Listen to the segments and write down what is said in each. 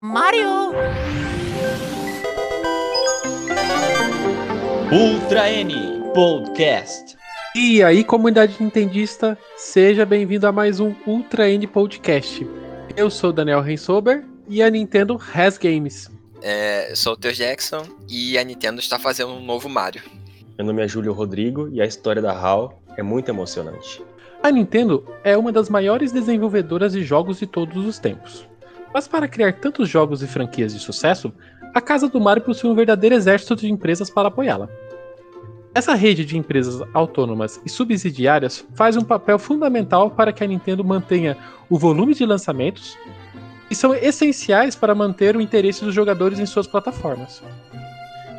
Mario! Ultra N Podcast. E aí, comunidade nintendista, seja bem-vindo a mais um Ultra N Podcast. Eu sou Daniel Rensober e a Nintendo has games. É, eu sou o Theo Jackson e a Nintendo está fazendo um novo Mario. Meu nome é Júlio Rodrigo e a história da HAL é muito emocionante. A Nintendo é uma das maiores desenvolvedoras de jogos de todos os tempos. Mas para criar tantos jogos e franquias de sucesso, a Casa do Mario possui um verdadeiro exército de empresas para apoiá-la. Essa rede de empresas autônomas e subsidiárias faz um papel fundamental para que a Nintendo mantenha o volume de lançamentos e são essenciais para manter o interesse dos jogadores em suas plataformas.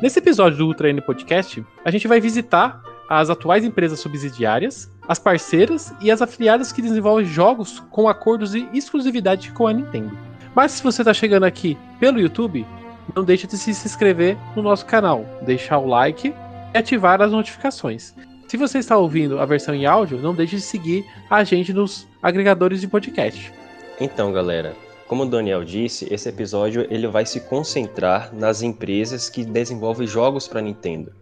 Nesse episódio do Ultra N Podcast, a gente vai visitar as atuais empresas subsidiárias, as parceiras e as afiliadas que desenvolvem jogos com acordos de exclusividade com a Nintendo. Mas se você está chegando aqui pelo YouTube, não deixe de se inscrever no nosso canal, deixar o like e ativar as notificações. Se você está ouvindo a versão em áudio, não deixe de seguir a gente nos agregadores de podcast. Então, galera, como o Daniel disse, esse episódio ele vai se concentrar nas empresas que desenvolvem jogos para Nintendo.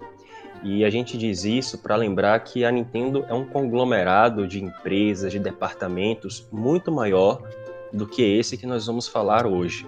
E a gente diz isso para lembrar que a Nintendo é um conglomerado de empresas, de departamentos muito maior do que esse que nós vamos falar hoje.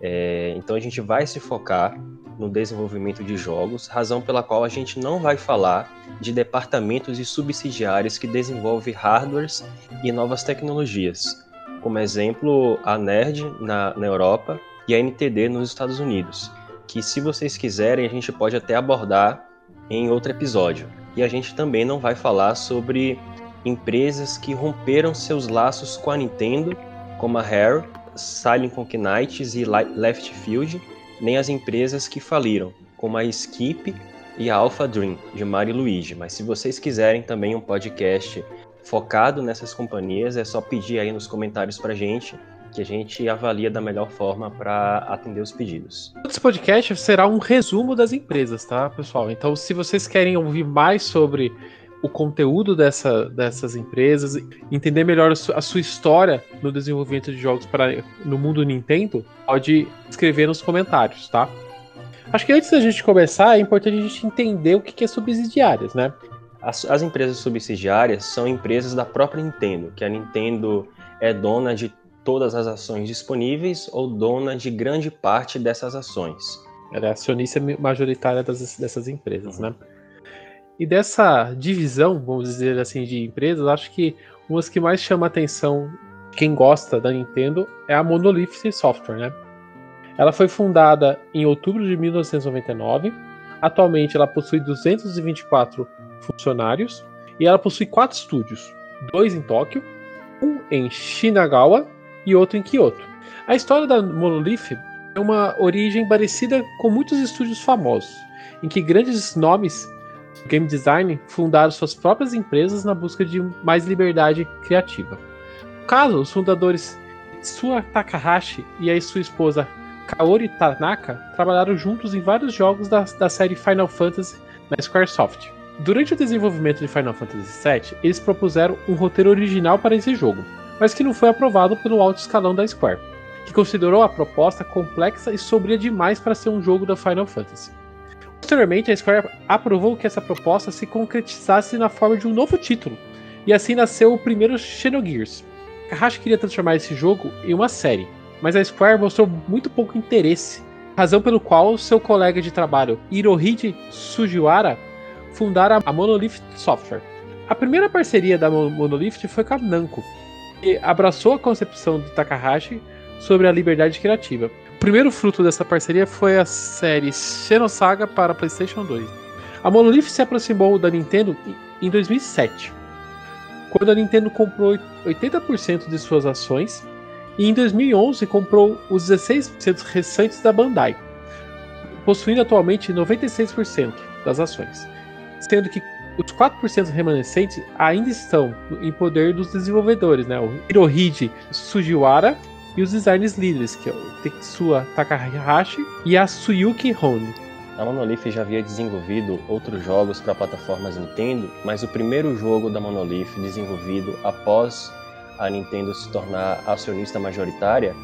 É, então a gente vai se focar no desenvolvimento de jogos, razão pela qual a gente não vai falar de departamentos e subsidiários que desenvolvem hardwares e novas tecnologias, como exemplo a NERD na, na Europa e a NTD nos Estados Unidos, que se vocês quiserem a gente pode até abordar em outro episódio. E a gente também não vai falar sobre empresas que romperam seus laços com a Nintendo, como a Rare, Silent Knights e Left Field, nem as empresas que faliram, como a Skip e a Alpha Dream, de Mario Luigi. Mas se vocês quiserem também um podcast focado nessas companhias, é só pedir aí nos comentários pra gente que a gente avalia da melhor forma para atender os pedidos. Esse podcast será um resumo das empresas, tá, pessoal? Então, se vocês querem ouvir mais sobre o conteúdo dessa, dessas empresas, entender melhor a sua, a sua, história no desenvolvimento de jogos para, no mundo Nintendo, pode escrever nos comentários, tá? Acho que antes da gente começar, é importante a gente entender o que é subsidiárias, né? As, as empresas subsidiárias são empresas da própria Nintendo, que a Nintendo é dona de todas as ações disponíveis ou dona de grande parte dessas ações. Ela é acionista majoritária das, dessas empresas, uhum. né? E dessa divisão, vamos dizer assim, de empresas, acho que uma que mais chama atenção quem gosta da Nintendo é a Monolith Software, né? Ela foi fundada em outubro de 1999. Atualmente ela possui 224 funcionários e ela possui quatro estúdios, dois em Tóquio, um em Shinagawa e outro em Kyoto. A história da Monolith é uma origem parecida com muitos estúdios famosos, em que grandes nomes game design fundaram suas próprias empresas na busca de mais liberdade criativa. No caso, os fundadores Sua Takahashi e a sua esposa Kaori Tanaka trabalharam juntos em vários jogos da, da série Final Fantasy na Squaresoft. Durante o desenvolvimento de Final Fantasy VII, eles propuseram um roteiro original para esse jogo, mas que não foi aprovado pelo alto escalão da Square, que considerou a proposta complexa e sombria demais para ser um jogo da Final Fantasy. Posteriormente, a Square aprovou que essa proposta se concretizasse na forma de um novo título, e assim nasceu o primeiro Xenogears. Kahashi queria transformar esse jogo em uma série, mas a Square mostrou muito pouco interesse, razão pelo qual seu colega de trabalho Hirohide Sujiwara fundaram a Monolith Software. A primeira parceria da Monolith foi com a Namco, que abraçou a concepção de Takahashi sobre a liberdade criativa. Primeiro fruto dessa parceria foi a série Xenosaga para PlayStation 2. A Monolith se aproximou da Nintendo em 2007, quando a Nintendo comprou 80% de suas ações e em 2011 comprou os 16% restantes da Bandai, possuindo atualmente 96% das ações, sendo que os 4% remanescentes ainda estão em poder dos desenvolvedores, né? O Hirohide Sujiwara e os designers líderes, que é o Tetsuya Takahashi e a Suyuki Hone. A Monolith já havia desenvolvido outros jogos para plataformas Nintendo, mas o primeiro jogo da Monolith desenvolvido após a Nintendo se tornar acionista majoritária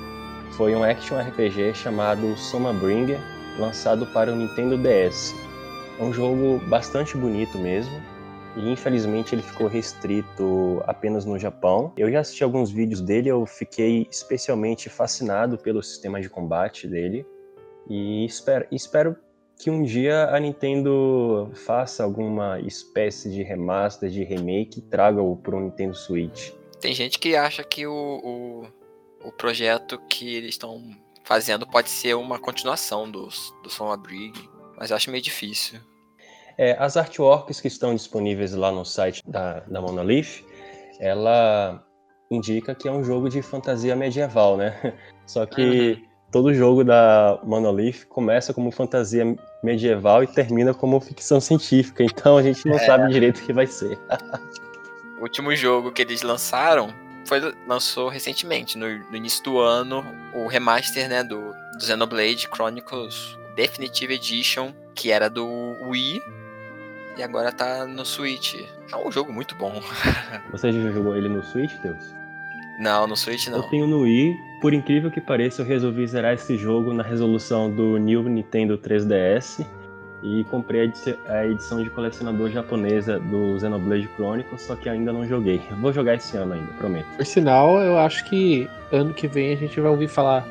foi um action RPG chamado Soma Bringer, lançado para o Nintendo DS. É um jogo bastante bonito mesmo, e infelizmente ele ficou restrito apenas no Japão. Eu já assisti alguns vídeos dele, eu fiquei especialmente fascinado pelo sistema de combate dele e espero, espero que um dia a Nintendo faça alguma espécie de remaster, de remake e traga-o para o Nintendo Switch. Tem gente que acha que o, o, o projeto que eles estão fazendo pode ser uma continuação do, do Soma Brig, mas eu acho meio difícil. É, as artworks que estão disponíveis lá no site da, da Monolith, ela indica que é um jogo de fantasia medieval, né? Só que uhum. todo jogo da Monolith começa como fantasia medieval e termina como ficção científica, então a gente não é. sabe direito o que vai ser. o último jogo que eles lançaram foi lançou recentemente, no, no início do ano, o remaster né, do, do Xenoblade Chronicles Definitive Edition, que era do Wii, e agora tá no Switch. É um jogo muito bom. Você já jogou ele no Switch, Deus? Não, no Switch não. Eu tenho no Wii. Por incrível que pareça, eu resolvi zerar esse jogo na resolução do New Nintendo 3DS e comprei a edição de colecionador japonesa do Xenoblade Chronicles, só que ainda não joguei. Eu vou jogar esse ano ainda, prometo. Por sinal, eu acho que ano que vem a gente vai ouvir falar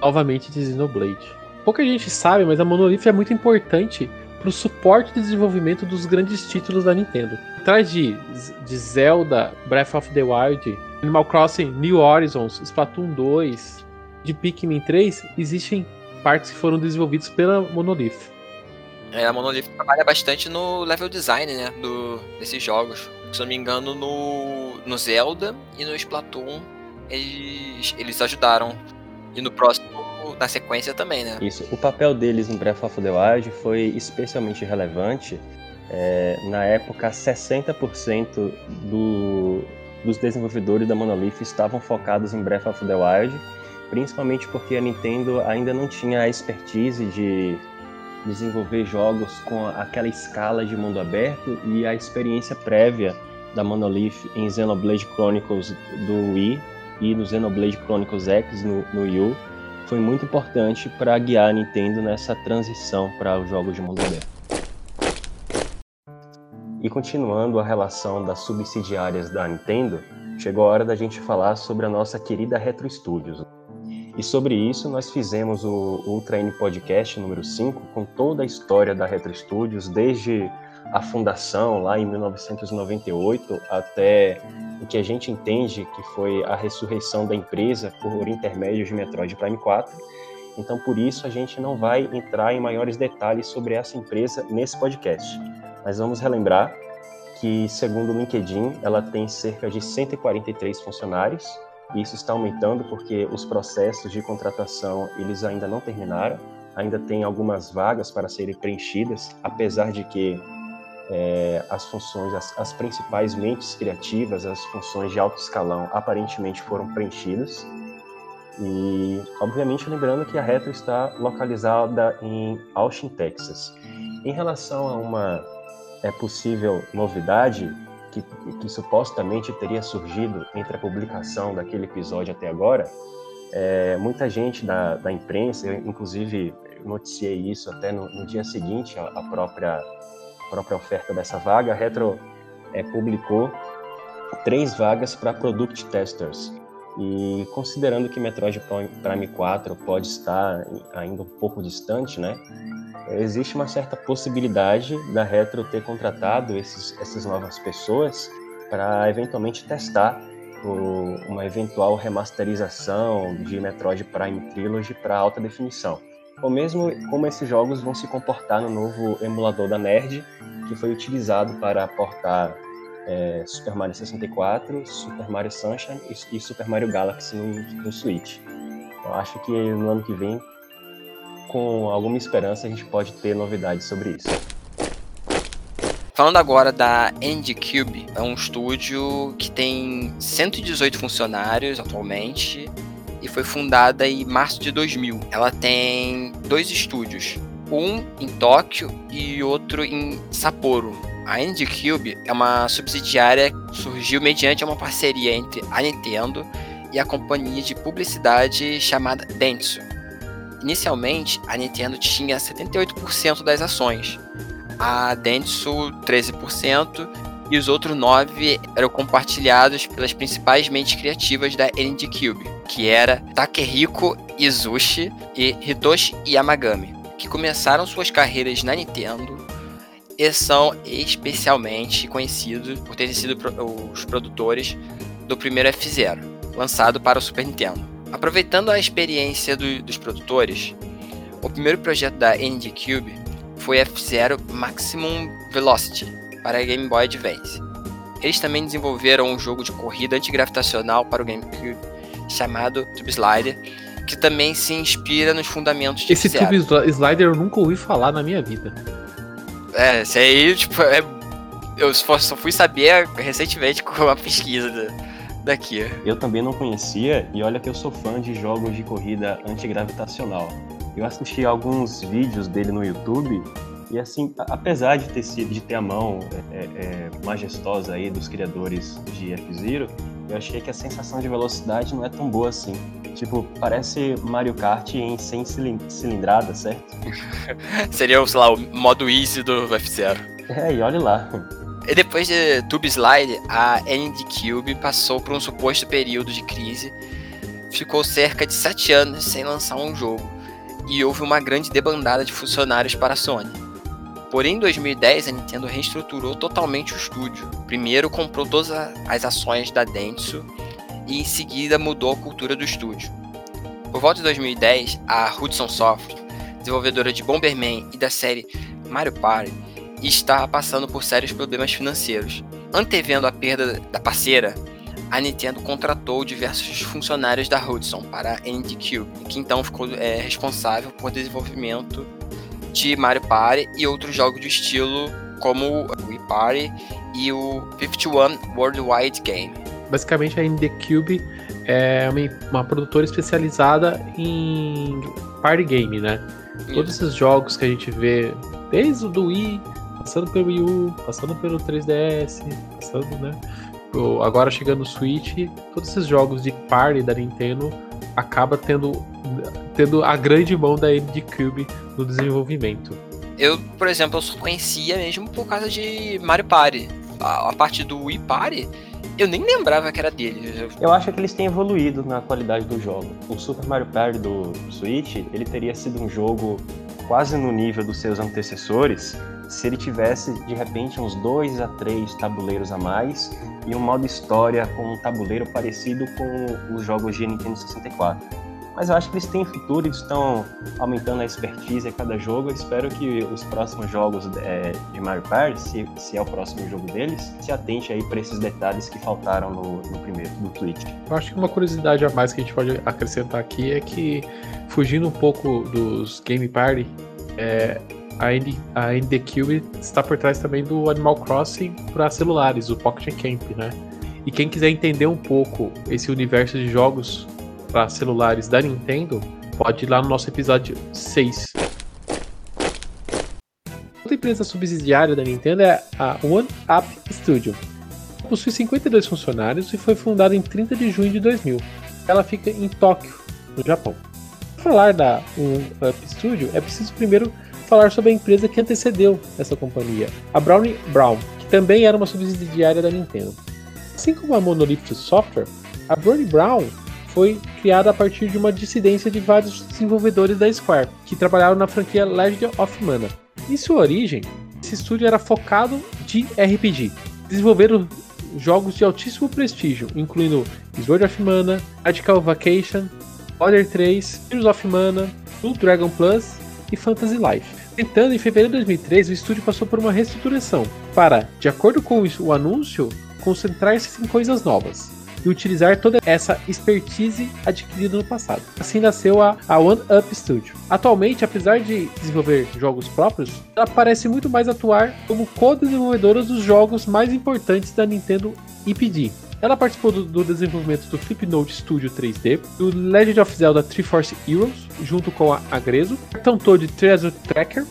novamente de Xenoblade. Pouca gente sabe, mas a Monolith é muito importante para o suporte de desenvolvimento dos grandes títulos da Nintendo. Atrás de, de Zelda, Breath of the Wild, Animal Crossing, New Horizons, Splatoon 2, de Pikmin 3, existem partes que foram desenvolvidos pela Monolith. É, a Monolith trabalha bastante no level design, né, do, desses jogos. Se não me engano, no, no Zelda e no Splatoon, eles, eles ajudaram. E no próximo na sequência também, né? Isso. O papel deles em Breath of the Wild foi especialmente relevante. É, na época, 60% do, dos desenvolvedores da Monolith estavam focados em Breath of the Wild, principalmente porque a Nintendo ainda não tinha a expertise de desenvolver jogos com aquela escala de mundo aberto e a experiência prévia da Monolith em Xenoblade Chronicles do Wii e no Xenoblade Chronicles X no, no Wii U foi muito importante para guiar a Nintendo nessa transição para os jogos de mundo aberto. E continuando a relação das subsidiárias da Nintendo, chegou a hora da gente falar sobre a nossa querida Retro Studios. E sobre isso nós fizemos o Ultra N Podcast número 5 com toda a história da Retro Studios, desde a fundação lá em 1998 até o que a gente entende que foi a ressurreição da empresa por intermédio de Metroid Prime 4. Então, por isso, a gente não vai entrar em maiores detalhes sobre essa empresa nesse podcast. Mas vamos relembrar que, segundo o LinkedIn, ela tem cerca de 143 funcionários. E isso está aumentando porque os processos de contratação eles ainda não terminaram. Ainda tem algumas vagas para serem preenchidas, apesar de que é, as funções, as, as, principais mentes criativas, as funções de alto escalão aparentemente foram preenchidas. E, obviamente, lembrando que a Retro está localizada em Austin, Texas. Em relação a uma é, possível novidade que, que supostamente teria surgido entre a publicação daquele episódio até agora, é, muita gente da, da imprensa, eu, inclusive noticiei isso até no, no dia seguinte à própria própria oferta dessa vaga, a Retro é, publicou três vagas para Product Testers. E considerando que Metroid Prime 4 pode estar ainda um pouco distante, né? Existe uma certa possibilidade da Retro ter contratado esses, essas novas pessoas para eventualmente testar o, uma eventual remasterização de Metroid Prime Trilogy para alta definição ou mesmo como esses jogos vão se comportar no novo emulador da Nerd, que foi utilizado para portar é, Super Mario 64, Super Mario Sunshine e, e Super Mario Galaxy no, no Switch. Eu acho que no ano que vem, com alguma esperança, a gente pode ter novidades sobre isso. Falando agora da Indie Cube, é um estúdio que tem 118 funcionários atualmente e foi fundada em março de 2000. Ela tem dois estúdios, um em Tóquio e outro em Sapporo. A Indie Cube é uma subsidiária que surgiu mediante uma parceria entre a Nintendo e a companhia de publicidade chamada Dentsu. Inicialmente, a Nintendo tinha 78% das ações, a Dentsu 13% e os outros 9 eram compartilhados pelas principais mentes criativas da ND Cube, que era Takehiko Izushi e Hitoshi Yamagami, que começaram suas carreiras na Nintendo e são especialmente conhecidos por terem sido os produtores do primeiro F-Zero, lançado para o Super Nintendo. Aproveitando a experiência do, dos produtores, o primeiro projeto da ND Cube foi F-Zero Maximum Velocity para Game Boy Advance. Eles também desenvolveram um jogo de corrida antigravitacional para o GameCube chamado Tube Slider, que também se inspira nos fundamentos de Esse Tube Slider eu nunca ouvi falar na minha vida. É, esse aí, tipo, é, eu só fui saber recentemente com uma pesquisa daqui. Eu também não conhecia, e olha que eu sou fã de jogos de corrida antigravitacional. Eu assisti alguns vídeos dele no YouTube e assim, apesar de ter sido, de ter a mão é, é, é, majestosa aí dos criadores de F-Zero, eu achei que a sensação de velocidade não é tão boa assim. Tipo, parece Mario Kart em 100 cilindradas, certo? Seria, sei lá, o modo easy do F-Zero. É, e olha lá. E depois de Tube Slide, a ND Cube passou por um suposto período de crise. Ficou cerca de 7 anos sem lançar um jogo. E houve uma grande debandada de funcionários para a Sony. Porém, em 2010, a Nintendo reestruturou totalmente o estúdio. Primeiro comprou todas as ações da Dentsu e em seguida mudou a cultura do estúdio. Por volta de 2010, a Hudson Soft, desenvolvedora de Bomberman e da série Mario Party, está passando por sérios problemas financeiros. Antevendo a perda da parceira, a Nintendo contratou diversos funcionários da Hudson para a Cube, que então ficou é, responsável por desenvolvimento de Mario Party e outros jogos do estilo como o Wii Party e o 51 Worldwide Game. Basicamente a Indie Cube é uma, uma produtora especializada em party game, né? Isso. Todos esses jogos que a gente vê, desde o do Wii, passando pelo Wii U, passando pelo 3DS, passando, né? Agora chegando no Switch, todos esses jogos de party da Nintendo acaba tendo, tendo a grande mão da ND Cube no desenvolvimento. Eu, por exemplo, eu só conhecia mesmo por causa de Mario Party. A, a parte do Wii Party, eu nem lembrava que era dele. Eu acho que eles têm evoluído na qualidade do jogo. O Super Mario Party do Switch, ele teria sido um jogo quase no nível dos seus antecessores, se ele tivesse de repente uns dois a três tabuleiros a mais e um modo história com um tabuleiro parecido com os jogos de Nintendo 64. Mas eu acho que eles têm futuro, eles estão aumentando a expertise a cada jogo. Eu espero que os próximos jogos é, de Mario Party, se, se, é o próximo jogo deles, se atente aí para esses detalhes que faltaram no, no primeiro, do Twitch. Eu acho que uma curiosidade a mais que a gente pode acrescentar aqui é que, fugindo um pouco dos Game Party, é, a, Indie, a Cube está por trás também do Animal Crossing para celulares, o Pocket Camp, né? E quem quiser entender um pouco esse universo de jogos para celulares da Nintendo, pode ir lá no nosso episódio 6. Outra empresa subsidiária da Nintendo é a One Up Studio. Possui 52 funcionários e foi fundada em 30 de junho de 2000. Ela fica em Tóquio, no Japão. Para falar da One Up Studio, é preciso primeiro falar sobre a empresa que antecedeu essa companhia, a Brownie Brown, que também era uma subsidiária da Nintendo. Assim como a Monolith Software, a Brownie Brown foi criada a partir de uma dissidência de vários desenvolvedores da Square, que trabalharam na franquia Legend of Mana. Em sua origem, esse estúdio era focado de RPG. Desenvolveram jogos de altíssimo prestígio, incluindo Sword of Mana, Radical Vacation, Order 3, Heroes of Mana, Blue Dragon Plus e Fantasy Life. Tentando, em fevereiro de 2003, o estúdio passou por uma reestruturação para, de acordo com o anúncio, concentrar-se em coisas novas e utilizar toda essa expertise adquirida no passado. Assim nasceu a, a One Up Studio. Atualmente, apesar de desenvolver jogos próprios, ela parece muito mais atuar como co-desenvolvedora dos jogos mais importantes da Nintendo IPD. Ela participou do, do, desenvolvimento do Flipnote Studio 3D, do Legend of Zelda Triforce Heroes, junto com a Agreso, Cartão Toad Treasure Tracker,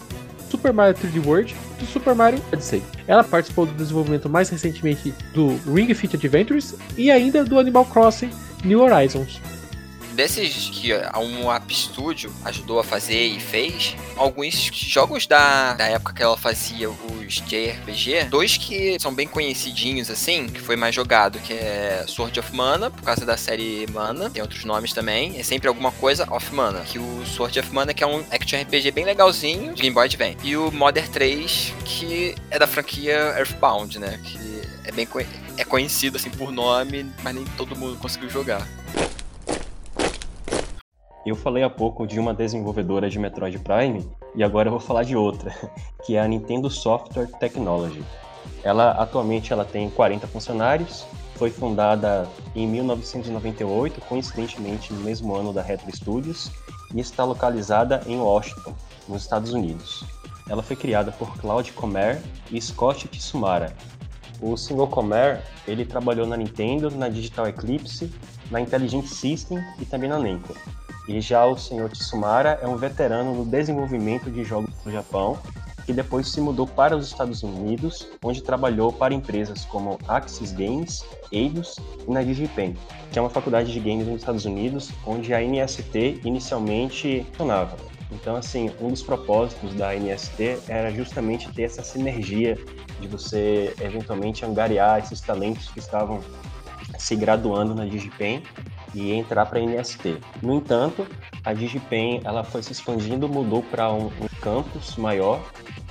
Super Mario 3D World e Super Mario Odyssey. Ela participou do desenvolvimento mais recentemente do Ring Fit Adventures e ainda do Animal Crossing New Horizons. Desses que a um App Studio ajudou a fazer e fez, alguns jogos da, da época que ela fazia os JRPG, dois que são bem conhecidinhos assim, que foi mais jogado, que é Sword of Mana, por causa da série Mana, tem outros nomes também, é sempre alguma coisa of Mana, que o Sword of Mana que é um action RPG bem legalzinho, de Game Boy Advance, e o Modern 3, que é da franquia Earthbound, né, que é bem é conhecido assim por nome, mas nem todo mundo conseguiu jogar. Eu falei há pouco de uma desenvolvedora de Metroid Prime e agora eu vou falar de outra, que é a Nintendo Software Technology. Ela atualmente ela tem 40 funcionários, foi fundada em 1998, coincidentemente no mesmo ano da Retro Studios, e está localizada em Washington, nos Estados Unidos. Ela foi criada por Claude Comer e Scott Tsumara. O Sr. Comer, ele trabalhou na Nintendo, na Digital Eclipse, na Intelligent System e também na Namco. E já o senhor Tsumara é um veterano no desenvolvimento de jogos no Japão, que depois se mudou para os Estados Unidos, onde trabalhou para empresas como Axis Games, Eidos e na DigiPen, que é uma faculdade de games nos Estados Unidos, onde a NST inicialmente funcionava. Então, assim, um dos propósitos da NST era justamente ter essa sinergia de você eventualmente angariar esses talentos que estavam se graduando na DigiPen e entrar para a NST. No entanto, a DigiPen ela foi se expandindo, mudou para um, um, campus maior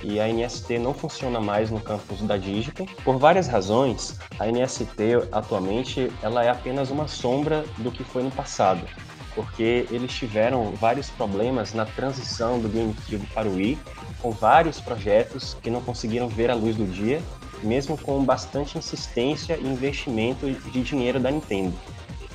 e a NST não funciona mais no campus da DigiPen. Por várias razões, a NST atualmente ela é apenas uma sombra do que foi no passado, porque eles tiveram vários problemas na transição do GameCube para o Wii, com vários projetos que não conseguiram ver a luz do dia, mesmo com bastante insistência e investimento de dinheiro da Nintendo.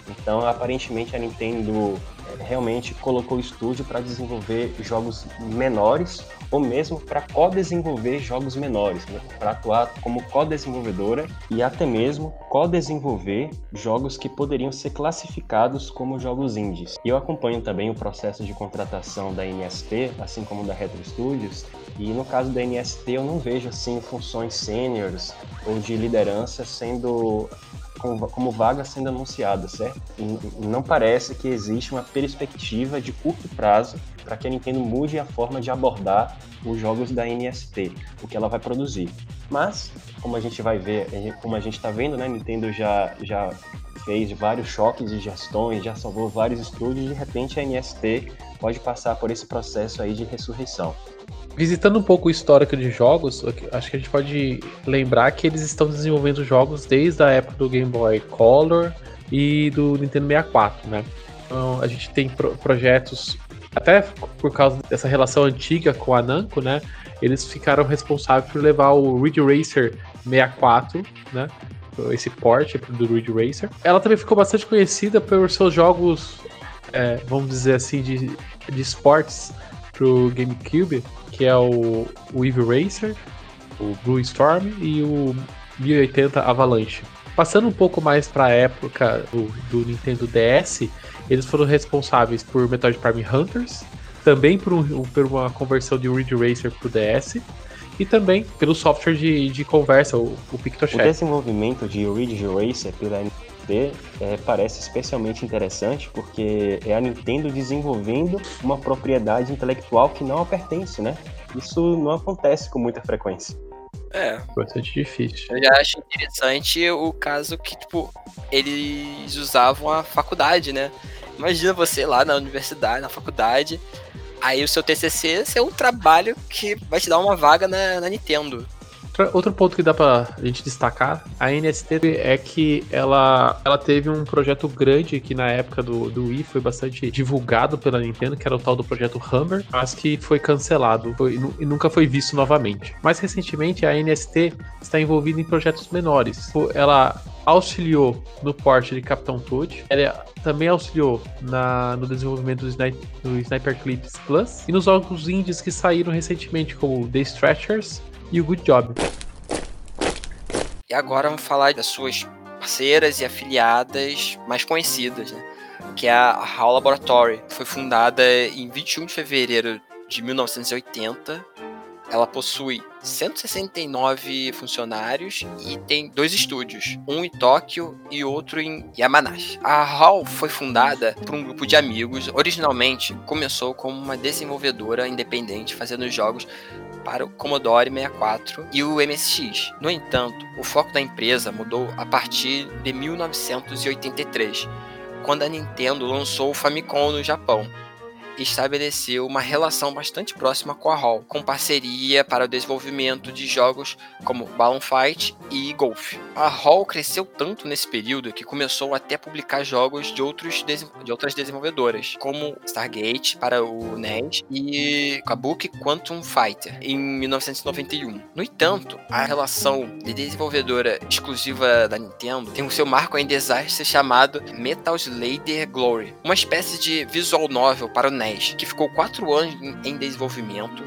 Então, aparentemente, a Nintendo é, realmente colocou o estúdio para desenvolver jogos menores ou mesmo para co-desenvolver jogos menores, né? para atuar como co-desenvolvedora e até mesmo co-desenvolver jogos que poderiam ser classificados como jogos indies. E eu acompanho também o processo de contratação da NST, assim como da Retro Studios, e no caso da NST eu não vejo assim funções seniors ou de liderança sendo como, como vaga sendo anunciada, certo? E não parece que existe uma perspectiva de curto prazo para que a Nintendo mude a forma de abordar os jogos da NST, o que ela vai produzir. Mas, como a gente vai ver, como a gente está vendo, né, Nintendo já, já fez vários choques de gestões, já salvou vários estúdios, de repente a NST pode passar por esse processo aí de ressurreição. Visitando um pouco o histórico de jogos, acho que a gente pode lembrar que eles estão desenvolvendo jogos desde a época do Game Boy Color e do Nintendo 64, né? Então, a gente tem pro projetos, até por causa dessa relação antiga com a Namco, né? Eles ficaram responsáveis por levar o Ridge Racer 64, né? Esse porte do Ridge Racer. Ela também ficou bastante conhecida por seus jogos, é, vamos dizer assim, de, de esportes pro GameCube, que é o, Eevee Racer, o Blue Storm e o 1080 Avalanche. Passando um pouco mais para a época do, do, Nintendo DS, eles foram responsáveis por Metroid Prime Hunters, também por, um, por uma conversão de Ridge Racer para o DS, e também pelo software de, de conversa, o, o PictoChat. O desenvolvimento de Ridge Racer pela é, parece especialmente interessante porque é a Nintendo desenvolvendo uma propriedade intelectual que não a pertence, né? Isso não acontece com muita frequência. É. Bastante difícil. Eu já acho interessante o caso que, tipo, eles usavam a faculdade, né? Imagina você lá na universidade, na faculdade, aí o seu TCC é um trabalho que vai te dar uma vaga na, na Nintendo. Outro ponto que dá pra gente destacar, a NST é que ela, ela teve um projeto grande que na época do, do Wii foi bastante divulgado pela Nintendo, que era o tal do projeto Hammer, mas que foi cancelado foi, e nunca foi visto novamente. Mais recentemente, a NST está envolvida em projetos menores. Ela auxiliou no porte de Capitão Toad, ela também auxiliou na, no desenvolvimento do, Sni do Sniper Clips Plus e nos jogos indies que saíram recentemente, como The Stretchers e o Good Job. E agora vamos falar das suas parceiras e afiliadas mais conhecidas, né? que é a HAL Laboratory, foi fundada em 21 de fevereiro de 1980. ela possui 169 funcionários e tem dois estúdios, um em Tóquio e outro em Yamanashi. A HAL foi fundada por um grupo de amigos. Originalmente começou como uma desenvolvedora independente fazendo jogos para o Commodore 64 e o MSX. No entanto, o foco da empresa mudou a partir de 1983, quando a Nintendo lançou o Famicom no Japão estabeleceu uma relação bastante próxima com a Hall, com parceria para o desenvolvimento de jogos como Balloon Fight e Golf. A Hall cresceu tanto nesse período que começou até a publicar jogos de, outros de outras desenvolvedoras, como Stargate para o NES e Kabuki Quantum Fighter em 1991. No entanto, a relação de desenvolvedora exclusiva da Nintendo tem o seu marco em desastre chamado Metal Slayer Glory, uma espécie de visual novel para o NES que ficou quatro anos em desenvolvimento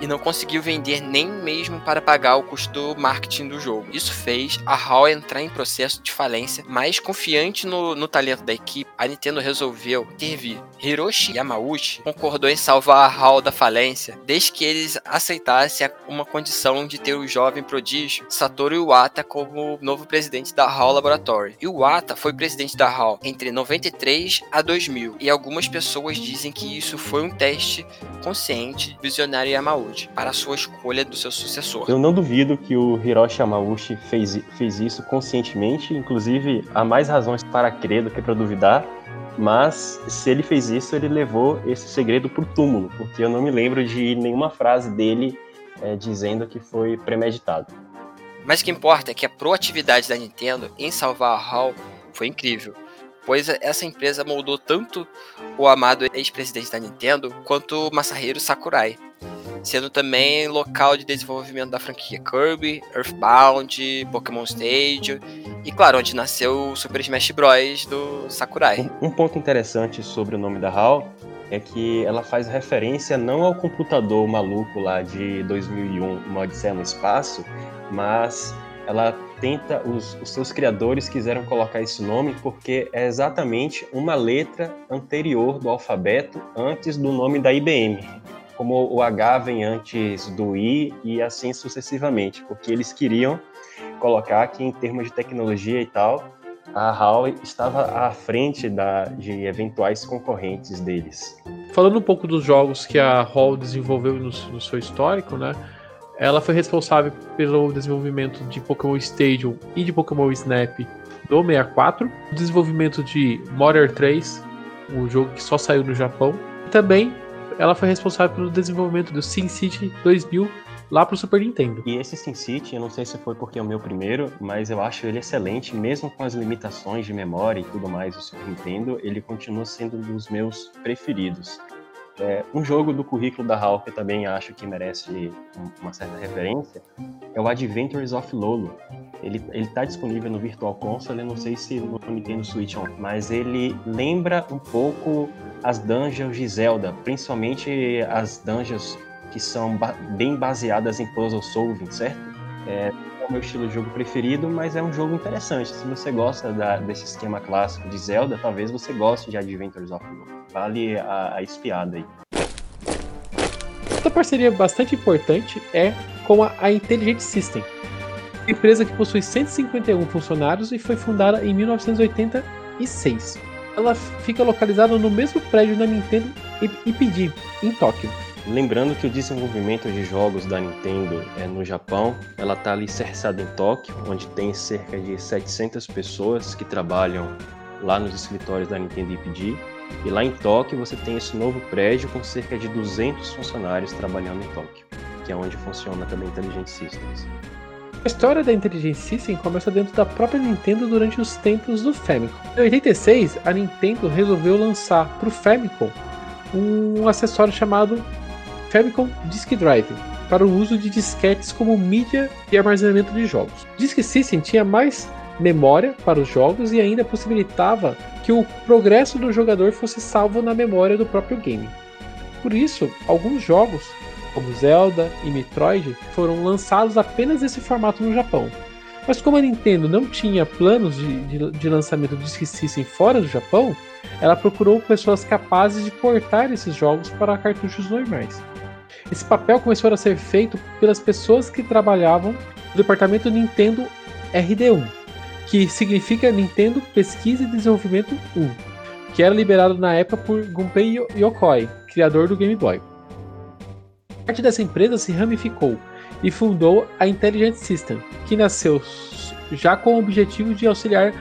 e não conseguiu vender nem mesmo para pagar o custo do marketing do jogo. Isso fez a HAL entrar em processo de falência, mas confiante no, no talento da equipe, a Nintendo resolveu intervir. Hiroshi Yamauchi concordou em salvar a HAL da falência, desde que eles aceitassem uma condição de ter o jovem prodígio Satoru Iwata como novo presidente da HAL Laboratory. Iwata foi presidente da HAL entre 93 a 2000, e algumas pessoas dizem que isso foi um teste consciente visionário Yamauchi para a sua escolha do seu sucessor. Eu não duvido que o Hiroshi Yamauchi fez, fez isso conscientemente, inclusive há mais razões para crer do que para duvidar, mas se ele fez isso, ele levou esse segredo por túmulo, porque eu não me lembro de nenhuma frase dele é, dizendo que foi premeditado. Mas o que importa é que a proatividade da Nintendo em salvar a HAL foi incrível, pois essa empresa moldou tanto o amado ex-presidente da Nintendo quanto Masahiro Sakurai sendo também local de desenvolvimento da franquia Kirby, Earthbound, Pokémon Stadium e, claro, onde nasceu o Super Smash Bros. do Sakurai. Um, um ponto interessante sobre o nome da HAL é que ela faz referência não ao computador maluco lá de 2001, uma Odisseia no Espaço, mas ela tenta, os, os, seus criadores quiseram colocar esse nome porque é exatamente uma letra anterior do alfabeto antes do nome da IBM como o H vem antes do I e assim sucessivamente, porque eles queriam colocar que em termos de tecnologia e tal, a HAL estava à frente da, de eventuais concorrentes deles. Falando um pouco dos jogos que a HAL desenvolveu no, no seu histórico, né? Ela foi responsável pelo desenvolvimento de Pokémon Stadium e de Pokémon Snap do 64, o desenvolvimento de Modern 3, um jogo que só saiu no Japão, e também ela foi responsável pelo desenvolvimento do SimCity 2000 lá pro Super Nintendo. E esse SimCity, eu não sei se foi porque é o meu primeiro, mas eu acho ele excelente, mesmo com as limitações de memória e tudo mais do Super Nintendo, ele continua sendo um dos meus preferidos. É, um jogo do currículo da HAL que eu também acho que merece uma certa referência é o Adventures of Lolo. Ele, ele tá disponível no Virtual Console, eu não sei se no Nintendo Switch, mas ele lembra um pouco as dungeons de Zelda, principalmente as dungeons que são ba bem baseadas em puzzle solving, certo? É, é o meu estilo de jogo preferido, mas é um jogo interessante. Se você gosta da, desse esquema clássico de Zelda, talvez você goste de Adventures of Lolo. Vale a, a espiada aí. Outra parceria bastante importante é com a, a Intelligent System, empresa que possui 151 funcionários e foi fundada em 1986. Ela fica localizada no mesmo prédio da Nintendo IPD, em Tóquio. Lembrando que o desenvolvimento de jogos da Nintendo é no Japão, ela está alicerçada em Tóquio, onde tem cerca de 700 pessoas que trabalham lá nos escritórios da Nintendo IPD. E lá em Tóquio você tem esse novo prédio com cerca de 200 funcionários trabalhando em Tóquio, que é onde funciona também Intelligent Systems. A história da Intelligent System começa dentro da própria Nintendo durante os tempos do Famicom. Em 86, a Nintendo resolveu lançar para o Famicom um acessório chamado Famicom Disk Drive, para o uso de disquetes como mídia e armazenamento de jogos. Disk System tinha mais memória para os jogos e ainda possibilitava que o progresso do jogador fosse salvo na memória do próprio game. Por isso, alguns jogos, como Zelda e Metroid, foram lançados apenas nesse formato no Japão. Mas como a Nintendo não tinha planos de, de, de lançamento de System fora do Japão, ela procurou pessoas capazes de portar esses jogos para cartuchos normais. Esse papel começou a ser feito pelas pessoas que trabalhavam no departamento Nintendo RD1, que significa Nintendo Pesquisa e Desenvolvimento 1, que era liberado na época por Gunpei Yokoi, criador do Game Boy. Parte dessa empresa se ramificou e fundou a Intelligent System, que nasceu já com o objetivo de auxiliar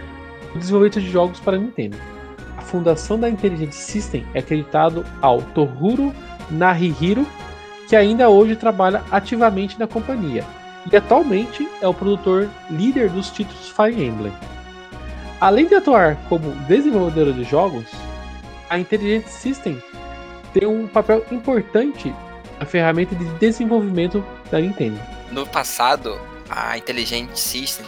o desenvolvimento de jogos para Nintendo. A fundação da Intelligent System é acreditado ao Tohiro Narihiro, que ainda hoje trabalha ativamente na companhia e atualmente é o produtor líder dos títulos Fire Emblem. Além de atuar como desenvolvedora de jogos, a Intelligent System tem um papel importante na ferramenta de desenvolvimento da Nintendo. No passado, a Intelligent System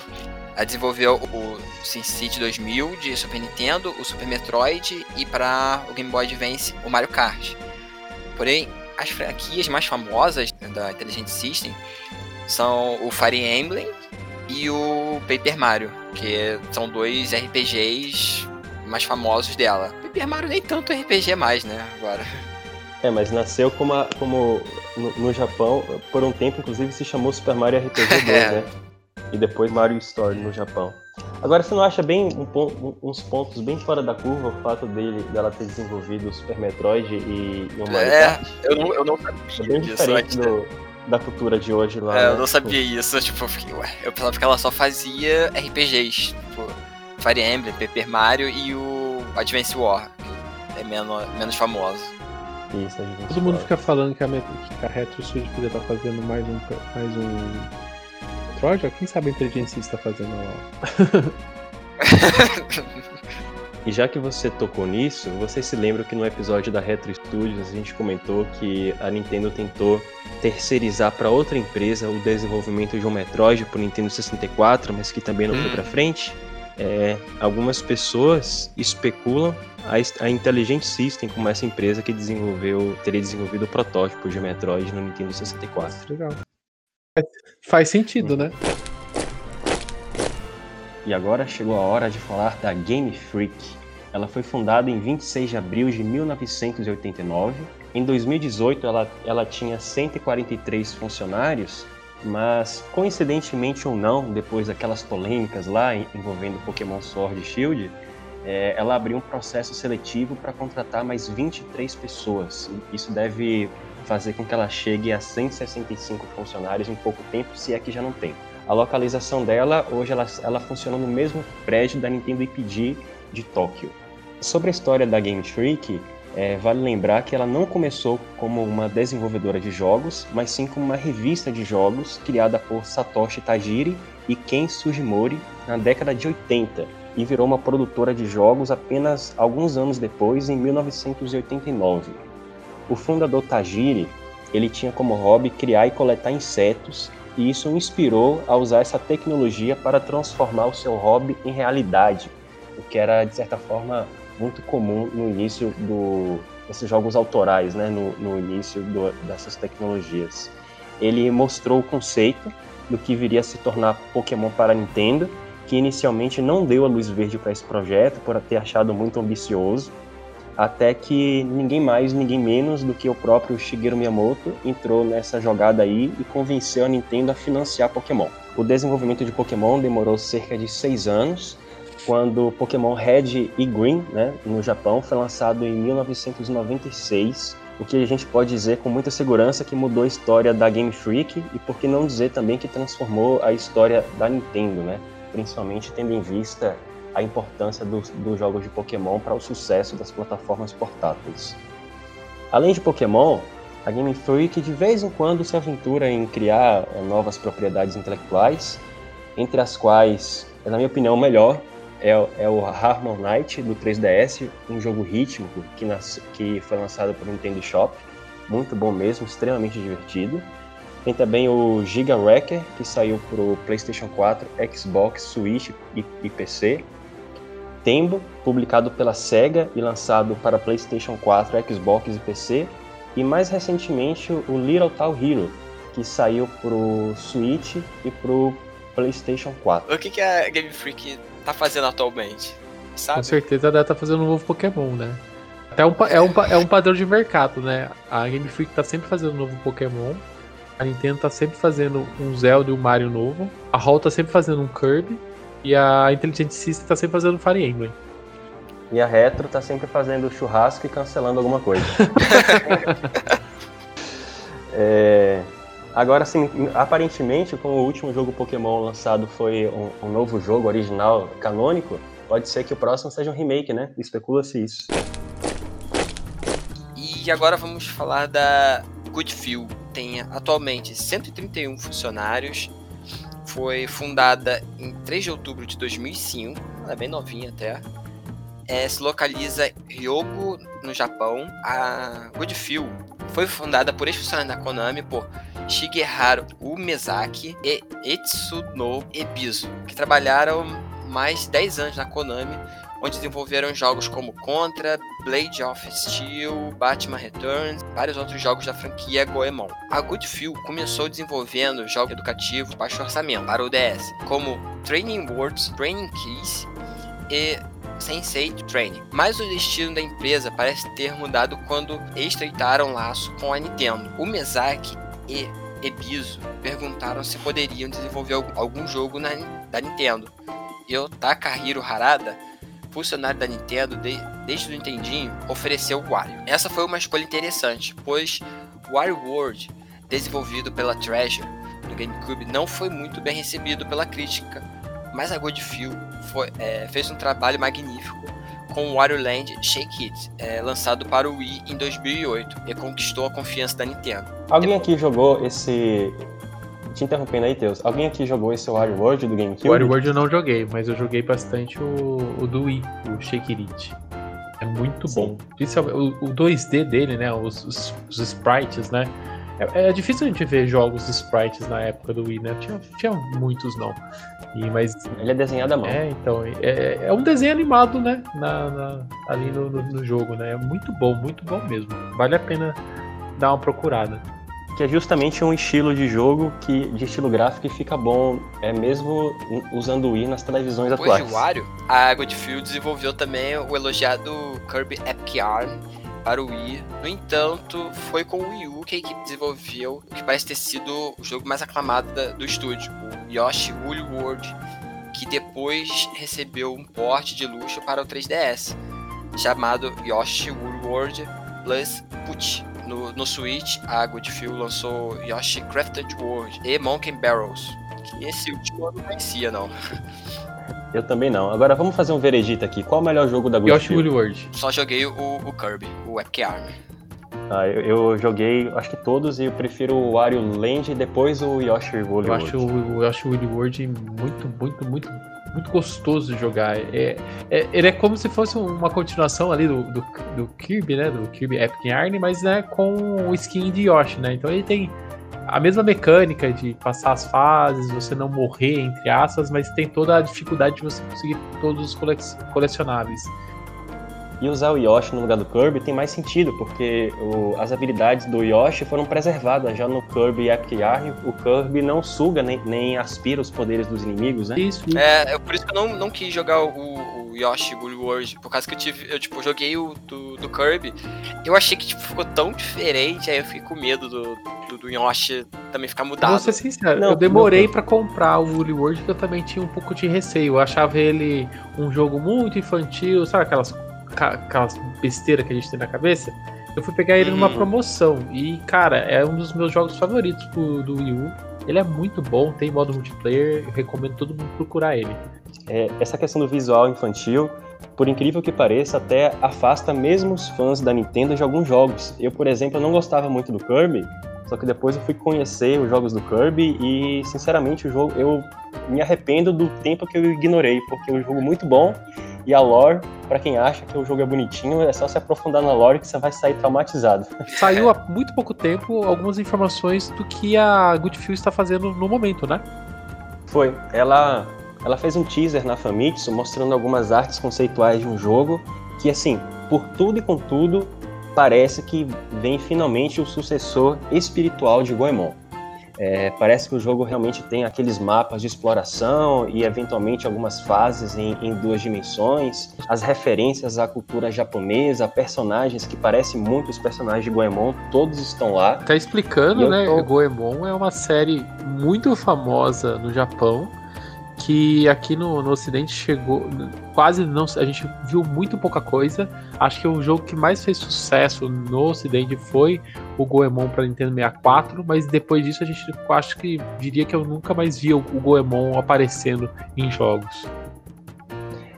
desenvolveu o SimCity 2000 de Super Nintendo, o Super Metroid e para o Game Boy Advance o Mario Kart. Porém, as franquias mais famosas da Intelligent System são o Fire Emblem e o Paper Mario, que são dois RPGs mais famosos dela. Paper Mario nem tanto RPG mais, né, agora. É, mas nasceu como, a, como no, no, Japão, por um tempo, inclusive, se chamou Super Mario RPG 2, é. né? E depois Mario Story no Japão. Agora, você não acha bem um, uns pontos bem fora da curva o fato dele, dela ter desenvolvido o Super Metroid e, e o Mario é, Kart? Eu não, eu não sabia é bem diferente do, da cultura de hoje lá. É, né? eu não sabia isso, tipo, eu fiquei, ué, eu pensava que ela só fazia RPGs, tipo, Fire Emblem, Paper Mario e o Advance War, que é menos, menos famoso. Isso, Advance Todo War. mundo fica falando que a, que a Retro Studio podia estar fazendo mais um, mais um Troja? Quem sabe a inteligência está fazendo lá? E já que você tocou nisso, você se lembra que no episódio da Retro Studios a gente comentou que a Nintendo tentou terceirizar para outra empresa o desenvolvimento de um Metroid para o Nintendo 64, mas que também não hum. foi para frente? É, algumas pessoas especulam a, a Intelligent System como essa empresa que desenvolveu, teria desenvolvido o protótipo de Metroid no Nintendo 64. Legal. Faz sentido, né? E agora chegou a hora de falar da Game Freak. Ela foi fundada em 26 de abril de 1989. Em 2018 ela, ela tinha 143 funcionários, mas coincidentemente ou não, depois daquelas polêmicas lá envolvendo Pokémon Sword e Shield, é, ela abriu um processo seletivo para contratar mais 23 pessoas. Isso deve fazer com que ela chegue a 165 funcionários em pouco tempo, se é que já não tem. A localização dela, hoje, ela, ela funciona no mesmo prédio da Nintendo IPG de Tóquio. Sobre a história da Game Freak, é, vale lembrar que ela não começou como uma desenvolvedora de jogos, mas sim como uma revista de jogos criada por Satoshi Tajiri e Ken Sugimori na década de 80 e virou uma produtora de jogos apenas alguns anos depois, em 1989. O fundador Tajiri ele tinha como hobby criar e coletar insetos e isso o inspirou a usar essa tecnologia para transformar o seu hobby em realidade, o que era de certa forma muito comum no início do, desses jogos autorais, né, no, no início do, dessas tecnologias. Ele mostrou o conceito do que viria a se tornar Pokémon para Nintendo, que inicialmente não deu a luz verde para esse projeto por ter achado muito ambicioso, até que ninguém mais, ninguém menos do que o próprio Shigeru Miyamoto entrou nessa jogada aí e convenceu a Nintendo a financiar Pokémon. O desenvolvimento de Pokémon demorou cerca de seis anos, quando Pokémon Red e Green, né, no Japão, foi lançado em 1996, o que a gente pode dizer com muita segurança que mudou a história da Game Freak e por que não dizer também que transformou a história da Nintendo, né, principalmente tendo em vista a importância dos, jogos de Pokémon para o sucesso das plataformas portáteis. Além de Pokémon, a Game Freak de vez em quando se aventura em criar novas propriedades intelectuais, entre as quais, na minha opinião, melhor é, é o Harmon Knight do 3DS, um jogo rítmico que, nas, que foi lançado pelo Nintendo Shop, muito bom mesmo, extremamente divertido. Tem também o Giga Wrecker, que saiu para o PlayStation 4, Xbox, Switch e, e PC, Tembo, publicado pela Sega e lançado para PlayStation 4, Xbox e PC, e mais recentemente o Little Town Hero, que saiu pro Switch e pro PlayStation 4. O que, que a Game Freak tá fazendo atualmente? Sabe? Com certeza ela tá fazendo um novo Pokémon, né? É um, é, um, é um padrão de mercado, né? A Game Freak tá sempre fazendo um novo Pokémon. A Nintendo tá sempre fazendo um Zelda e um Mario novo. A Hall tá sempre fazendo um Kirby. E a Intelligent System tá sempre fazendo um Fire Emblem. E a Retro tá sempre fazendo churrasco e cancelando alguma coisa. é, agora, sim, aparentemente, como o último jogo Pokémon lançado foi um, um novo jogo original canônico, pode ser que o próximo seja um remake, né? Especula-se isso. E agora vamos falar da Goodfield. Tem atualmente 131 funcionários. Foi fundada em 3 de outubro de 2005. Ela é bem novinha até. É, se localiza em Ryogo, no Japão. A Goodfield foi fundada por ex-funcionários da Konami por Shigeharu Umezaki e Etsuno Ebisu, que trabalharam mais de 10 anos na Konami, onde desenvolveram jogos como Contra, Blade of Steel, Batman Returns, vários outros jogos da franquia Goemon. A Goodfield começou desenvolvendo jogos educativos baixo orçamento para o DS, como Training Words, Training Keys e Sensei Training. Mas o destino da empresa parece ter mudado quando estreitaram laço com a Nintendo. O Mezaki e Ebizo perguntaram se poderiam desenvolver algum jogo na, da Nintendo. E o Takahiro Harada, funcionário da Nintendo de, desde o Nintendinho, ofereceu o Wario. Essa foi uma escolha interessante, pois Wario World, desenvolvido pela Treasure no GameCube, não foi muito bem recebido pela crítica, mas a Goodfield foi, é, fez um trabalho magnífico com o Wario Land Shake It, é, lançado para o Wii em 2008, e conquistou a confiança da Nintendo. Alguém aqui jogou esse. Te interrompendo aí, Teus. Alguém aqui jogou esse Wario World do GameCube? O Wario World eu não joguei, mas eu joguei bastante o, o do Wii, o Shake It. É muito Sim. bom. Principalmente o, o 2D dele, né? Os, os, os sprites, né? É, é difícil a gente ver jogos de sprites na época do Wii, né? Tinha, tinha muitos, não. E, mas Ele é desenhado à mão. É, então, é, é um desenho animado, né? Na, na- ali no, no- no jogo, né? É muito bom, muito bom mesmo. Vale a pena dar uma procurada. Que é justamente um estilo de jogo que, de estilo gráfico que fica bom, é mesmo usando o Wii nas televisões Depois atuais. de Wario, a Goodfield desenvolveu também o elogiado Kirby Epic Yarn para o Wii. No entanto, foi com o Wii U que a equipe desenvolveu o que parece ter sido o jogo mais aclamado do estúdio, o Yoshi Woolly World, que depois recebeu um porte de luxo para o 3DS, chamado Yoshi Woolly World Plus Put. No, no Switch, a Goodfield lançou Yoshi Crafted World e Monkey Barrels, que esse último eu não conhecia, não. Eu também não. Agora vamos fazer um veredito aqui. Qual é o melhor jogo da Yoshi Goodfield? Woolly World. Só joguei o, o Kirby, o Epic Arm. Ah, eu, eu joguei, acho que todos, e eu prefiro o Wario Land e depois o Yoshi Woolly Eu World. acho o Yoshi Woolly World muito, muito, muito, muito gostoso de jogar. É, é- ele é como se fosse uma continuação ali do, do, do Kirby, né? Do Kirby Epic Yarn, mas né, com o skin de Yoshi, né? Então ele tem a mesma mecânica de passar as fases, você não morrer, entre aspas, mas tem toda a dificuldade de você conseguir todos os cole- colecionáveis. E usar o Yoshi no lugar do Kirby tem mais sentido, porque o- as habilidades do Yoshi foram preservadas já no Kirby Epic Yarn. O Kirby não suga nem, nem aspira os poderes dos inimigos, né? Isso, É, é por isso que eu não, não quis jogar o, o Yoshi Woolly World, por causa que eu tive, eu tipo, joguei o do, do Kirby, eu achei que tipo, ficou tão diferente, aí eu fiquei com medo do, do, do Yoshi também ficar Vou mudado. ser sincero, Não, eu demorei pra comprar o Woolly World porque eu também tinha um pouco de receio. Eu achava ele um jogo muito infantil, sabe aquelas, aquelas besteiras que a gente tem na cabeça? Eu fui pegar ele numa Uhum. promoção e, cara, é um dos meus jogos favoritos do, do Wii U. Ele é muito bom, tem modo multiplayer, eu recomendo todo mundo procurar ele. É, essa questão do visual infantil, por incrível que pareça, até afasta mesmo os fãs da Nintendo de alguns jogos. Eu, por exemplo, não gostava muito do Kirby, só que depois eu fui conhecer os jogos do Kirby e, sinceramente, o jogo eu me arrependo do tempo que eu ignorei, porque é um jogo muito bom e a lore, pra quem acha que o jogo é bonitinho, é só se aprofundar na lore que você vai sair traumatizado. Saiu há muito pouco tempo algumas informações do que a Goodfield está fazendo no momento, né? Foi. Ela, ela fez um teaser na Famitsu mostrando algumas artes conceituais de um jogo que, assim, por tudo e com tudo, parece que vem finalmente o sucessor espiritual de Goemon. É, parece que o jogo realmente tem aqueles mapas de exploração e eventualmente algumas fases em, em, duas dimensões. As referências à cultura japonesa, personagens que parecem muito os personagens de Goemon, todos estão lá. Tá explicando, né? Tô... Goemon é uma série muito famosa no Japão que aqui no, no Ocidente chegou quase não a gente viu muito pouca coisa. Acho que o jogo que mais fez sucesso no Ocidente foi o Goemon para Nintendo 64 mas depois disso a gente acho que diria que eu nunca mais vi o, o Goemon aparecendo em jogos.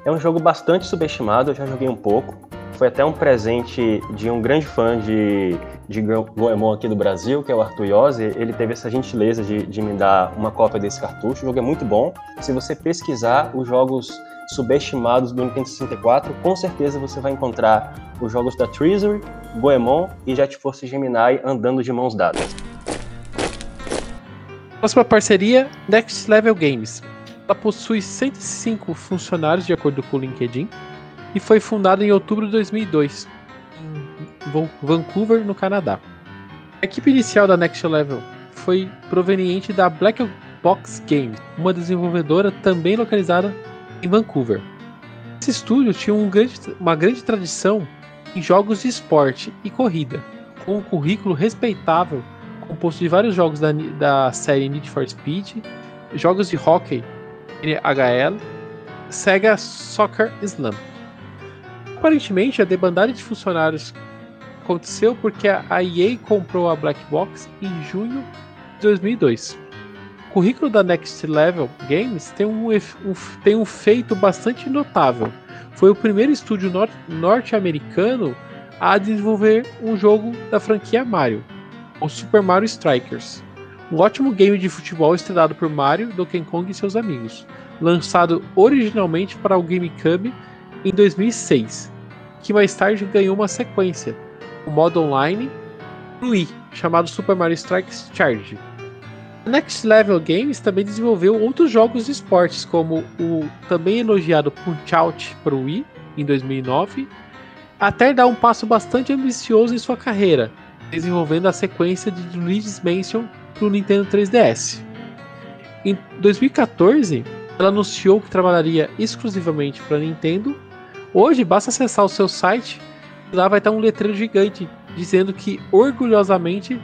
É um jogo bastante subestimado eu já joguei um pouco foi até um presente de um grande fã de, de Goemon aqui do Brasil, que é o Arthur Iose. Ele teve essa gentileza de, de me dar uma cópia desse cartucho. O jogo é muito bom. Se você pesquisar os jogos subestimados do Nintendo 64, com certeza você vai encontrar os jogos da Treasury, Goemon e Jet Force Gemini andando de mãos dadas. Próxima parceria, Next Level Games. Ela possui 105 funcionários de acordo com o LinkedIn e foi fundada em outubro de 2002 em Vancouver, no Canadá. A equipe inicial da Next Level foi proveniente da Black Box Games, uma desenvolvedora também localizada em Vancouver. Esse estúdio tinha um grande, uma grande tradição em jogos de esporte e corrida, com um currículo respeitável composto de vários jogos da, da série Need for Speed, jogos de hockey NHL, Sega Soccer Slam. Aparentemente, a debandada de funcionários aconteceu porque a EA comprou a Black Box em junho de 2002. O currículo da Next Level Games tem um, um tem um feito bastante notável. Foi o primeiro estúdio nor norte-americano a desenvolver um jogo da franquia Mario, o Super Mario Strikers. Um ótimo game de futebol estrelado por Mario, Donkey Kong e seus amigos, lançado originalmente para o GameCube em 2006 que mais tarde ganhou uma sequência, o modo online no Wii, chamado Super Mario Strikes Charge. A Next Level Games também desenvolveu outros jogos de esportes, como o também elogiado Punch-Out para o Wii, em 2009, até dar um passo bastante ambicioso em sua carreira, desenvolvendo a sequência de Luigi's Mansion para o Nintendo 3DS. Em 2014, ela anunciou que trabalharia exclusivamente para Nintendo Hoje basta acessar o seu site e lá vai estar um letreiro gigante dizendo que orgulhosamente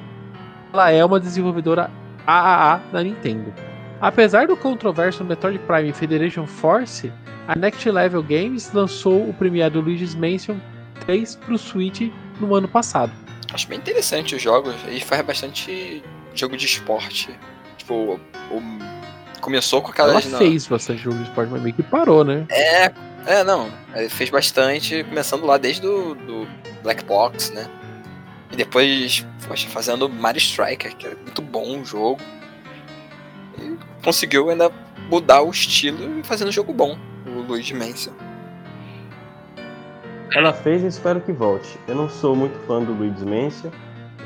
ela é uma desenvolvedora AAA da Nintendo. Apesar do controverso Metroid Prime Federation Force, a Next Level Games lançou o premiado Luigi's Mansion 3 para o Switch no ano passado. Acho bem interessante os jogos e faz bastante jogo de esporte. Tipo, o... começou com aquela. Ela fez bastante jogo de esporte, mas meio que parou, né? É, é, não. Ele fez bastante, começando lá desde do, do Black Box, né? E depois, poxa, fazendo Mario Striker, que é muito bom o jogo. E conseguiu ainda mudar o estilo e fazendo um jogo bom, o Luigi Mansion. Ela fez e espero que volte. Eu não sou muito fã do Luigi's Mansion.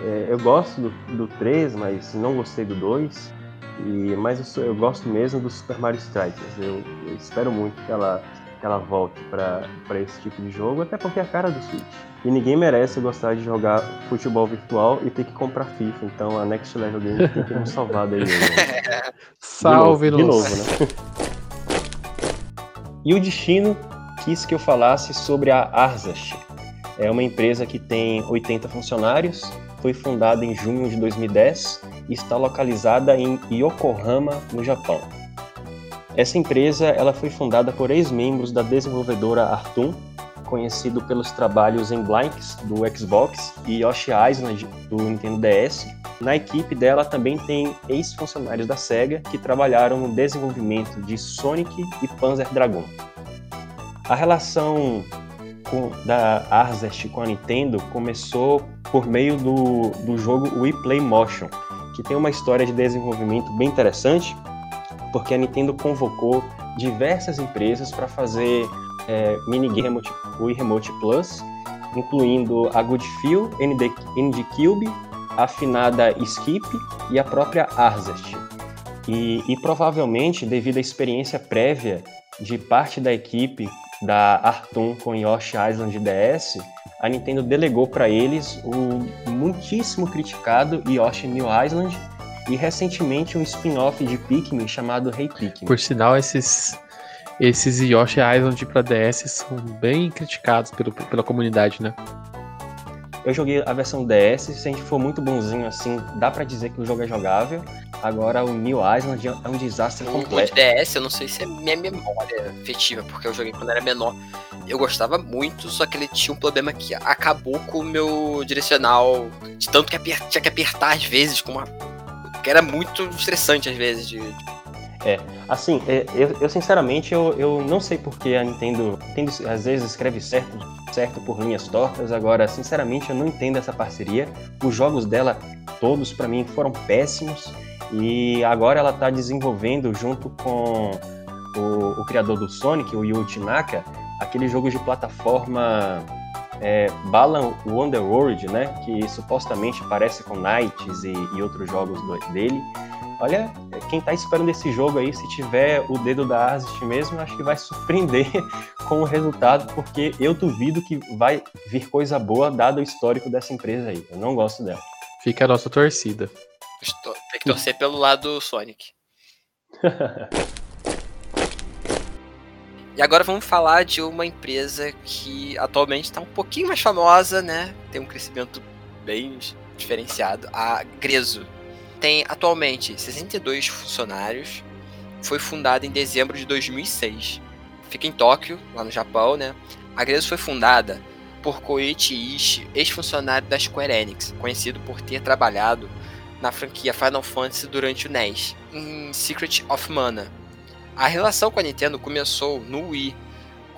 É, eu gosto do, do 3, mas não gostei do 2. E, mas eu, sou, eu gosto mesmo do Super Mario Strikers. Eu, eu espero muito que ela que ela volte para esse tipo de jogo, até porque é a cara do Switch. E ninguém merece gostar de jogar futebol virtual e ter que comprar FIFA. Então a Next Level Games tem que nos salvar daí. Né? Salve, de novo, de novo, né? E o destino quis que eu falasse sobre a Arzast. É uma empresa que tem 80 funcionários, foi fundada em junho de 2010 e está localizada em Yokohama, no Japão. Essa empresa ela foi fundada por ex-membros da desenvolvedora Artum, conhecido pelos trabalhos em Blanks do Xbox e Yoshi Island do Nintendo DS. Na equipe dela também tem ex-funcionários da SEGA que trabalharam no desenvolvimento de Sonic e Panzer Dragon. A relação com, da Arzest com a Nintendo começou por meio do, do jogo Wii Play Motion, que tem uma história de desenvolvimento bem interessante porque a Nintendo convocou diversas empresas para fazer é, minigame Wii Remote Plus, incluindo a Goodfeel, ND, ND Cube, a afinada Skip e a própria Arzest. E, e provavelmente, devido à experiência prévia de parte da equipe da Artum com Yoshi Island DS, a Nintendo delegou para eles o muitíssimo criticado Yoshi New Island e recentemente um spin-off de Pikmin chamado Hey Pikmin. Por sinal, esses esses Yoshi Island para DS são bem criticados pelo, pela comunidade, né? Eu joguei a versão DS, se a gente for muito bonzinho assim, dá para dizer que o jogo é jogável. Agora o New Island é um desastre O completo. de DS, eu não sei se é minha memória afetiva, porque eu joguei quando era menor. Eu gostava muito, só que ele tinha um problema que acabou com o meu direcional. De tanto que tinha que apertar às vezes, com uma. Que era muito estressante às vezes. De, Assim, é, eu, eu, sinceramente eu, eu não sei porque a Nintendo, Nintendo às vezes escreve certo, certo por linhas tortas. Agora, sinceramente, eu não entendo essa parceria. Os jogos dela, todos pra mim, foram péssimos. E agora ela tá desenvolvendo junto com o, o criador do Sonic, o Yuichi Naka, aquele jogo de plataforma é, Balan Wonderworld, né? Que supostamente parece com Knights e, e outros jogos do- dele. Olha, quem tá esperando esse jogo aí, se tiver o dedo da Asit mesmo, acho que vai surpreender com o resultado, porque eu duvido que vai vir coisa boa dado o histórico dessa empresa aí. Eu não gosto dela. Fica a nossa torcida. estou- tem que torcer pelo lado Sonic. E agora vamos falar de uma empresa que atualmente está um pouquinho mais famosa, né? Tem um crescimento bem diferenciado. A Grezo tem atualmente 62 funcionários. Foi fundada em dezembro de 2006. Fica em Tóquio, lá no Japão, né? A Grezo foi fundada por Koichi Ishii, ex-funcionário da Square Enix, conhecido por ter trabalhado na franquia Final Fantasy durante o NES, em Secret of Mana. A relação com a Nintendo começou no Wii,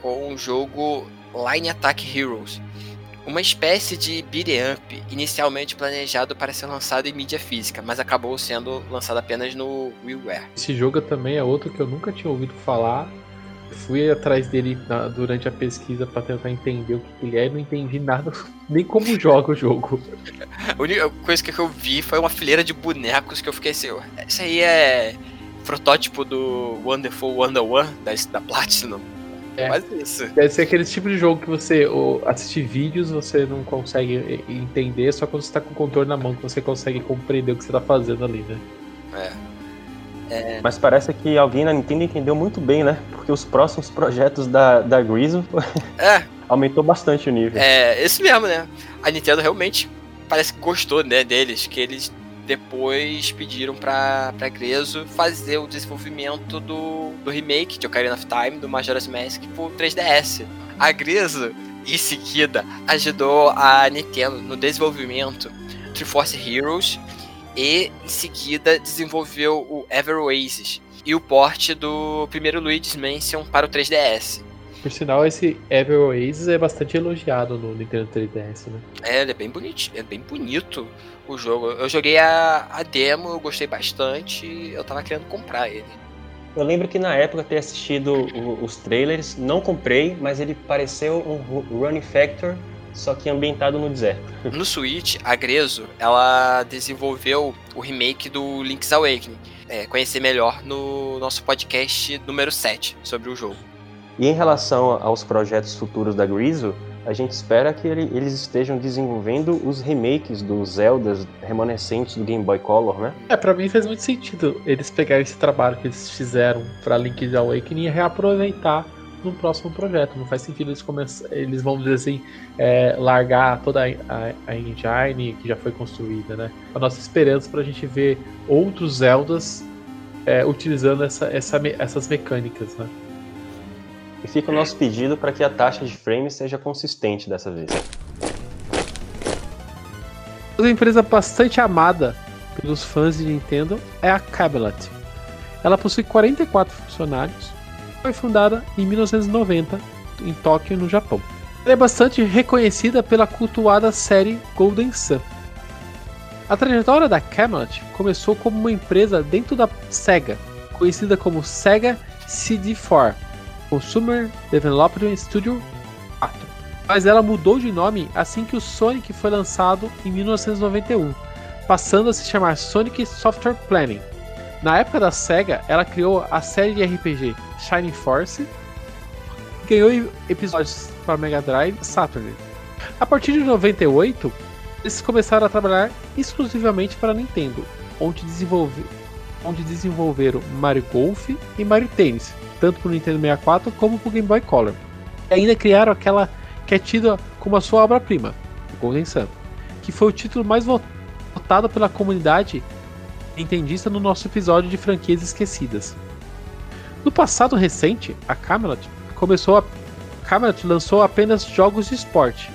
com o jogo Line Attack Heroes, uma espécie de beat'em up, inicialmente planejado para ser lançado em mídia física, mas acabou sendo lançado apenas no WiiWare. Esse jogo também é outro que eu nunca tinha ouvido falar. Fui atrás dele na- durante a pesquisa pra tentar entender o que ele é e não entendi nada, nem como joga o jogo. A única coisa que eu vi foi uma fileira de bonecos que eu fiquei assim, isso aí é protótipo do Wonderful 101 da, da Platinum. É. Mas isso. Deve ser aquele tipo de jogo que você ou, assistir vídeos, você não consegue entender, só quando você tá com o controle na mão que você consegue compreender o que você tá fazendo ali, né? Mas parece que alguém na Nintendo entendeu muito bem, né? Porque os próximos projetos da, da Grizzle É, aumentou bastante o nível. É, esse mesmo, né? A Nintendo realmente parece que gostou, né, deles, que eles depois pediram pra, pra Grezzo fazer o desenvolvimento do, do remake de Ocarina of Time, do Majora's Mask pro 3DS. A Grezzo, em seguida, ajudou a Nintendo no desenvolvimento Triforce Heroes e, em seguida, desenvolveu o Ever Oasis e o port do primeiro Luigi's Mansion para o 3DS. Por sinal, esse Ever Oasis é bastante elogiado no Nintendo 3DS, né? É, ele é bem bonitinho, é bem bonito o jogo. Eu joguei a, a demo, eu gostei bastante, eu tava querendo comprar ele. Eu lembro que na época ter assistido o- os trailers, não comprei, mas ele pareceu um Ru- Running Factor, só que ambientado no deserto. No Switch, a Grezzo, ela desenvolveu o remake do Link's Awakening. É, conhecer melhor no nosso podcast número 7 sobre o jogo. E em relação aos projetos futuros da Grizzle, a gente espera que ele- eles estejam desenvolvendo os remakes dos Zeldas remanescentes do Game Boy Color, né? É, pra mim faz muito sentido eles pegarem esse trabalho que eles fizeram pra Link's Awakening e reaproveitar no próximo projeto. Não faz sentido eles começar, eles vão dizer assim, é, largar toda a, a, a engine que já foi construída, né? A nossa esperança pra gente ver outros Zeldas é, utilizando essa, essa essas mecânicas, né? E fica o nosso pedido para que a taxa de frames seja consistente dessa vez. Outra empresa bastante amada pelos fãs de Nintendo é a Camelot. Ela possui 44 funcionários. Foi fundada em 1990 em Tóquio, no Japão. Ela é bastante reconhecida pela cultuada série Golden Sun. A trajetória da Camelot começou como uma empresa dentro da Sega, conhecida como Sega CD4 Consumer Development Studio 4 mas ela mudou de nome assim que o Sonic foi lançado em 1991, passando a se chamar Sonic Software Planning. Na época da SEGA, ela criou a série de RPG Shining Force e ganhou episódios para Mega Drive e Saturn. A partir de 98, eles começaram a trabalhar exclusivamente para Nintendo. onde, desenvolve, onde desenvolveram Mario Golf e Mario Tennis, tanto para o Nintendo 64 como para o Game Boy Color. E ainda criaram aquela que é tida como a sua obra-prima, Golden Sun, que foi o título mais votado pela comunidade nintendista no nosso episódio de franquias esquecidas. No passado recente, a Camelot começou a Camelot lançou apenas jogos de esporte,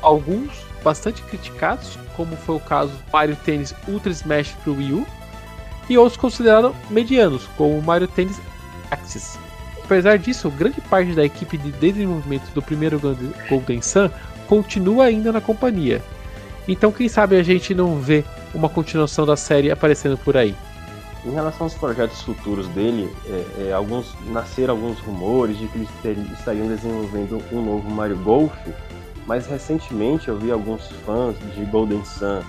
alguns bastante criticados, como foi o caso Mario Tennis Ultra Smash para o Wii U, e outros considerados medianos, como o Mario Tennis Axis. Apesar disso, grande parte da equipe de desenvolvimento do primeiro Golden Sun continua ainda na companhia. Então, quem sabe a gente não vê uma continuação da série aparecendo por aí. Em relação aos projetos futuros dele, é, é, alguns nasceram alguns rumores de que eles estariam desenvolvendo um novo Mario Golf, mas recentemente eu vi alguns fãs de Golden Sun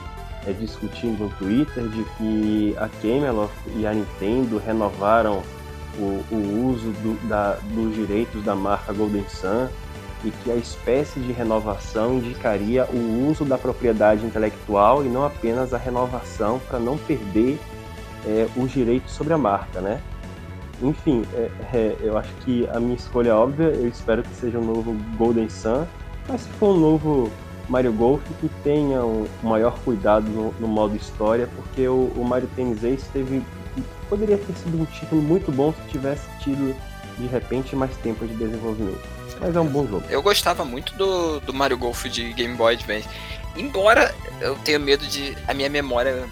é, discutindo no Twitter de que a Camelot e a Nintendo renovaram o, o uso do, da, dos direitos da marca Golden Sun e que a espécie de renovação indicaria o uso da propriedade intelectual e não apenas a renovação para não perder é, os direitos sobre a marca, né? Enfim, é, é, eu acho que a minha escolha é óbvia, eu espero que seja um novo Golden Sun, mas se for um novo Mario Golf, que tenha um maior cuidado no, no modo história, porque o, o Mario Tennis Ace teve, poderia ter sido um título muito bom se tivesse tido, de repente, mais tempo de desenvolvimento. Mas é um bom jogo. Eu gostava muito do, do Mario Golf de Game Boy Advance. Embora eu tenha medo de a minha memória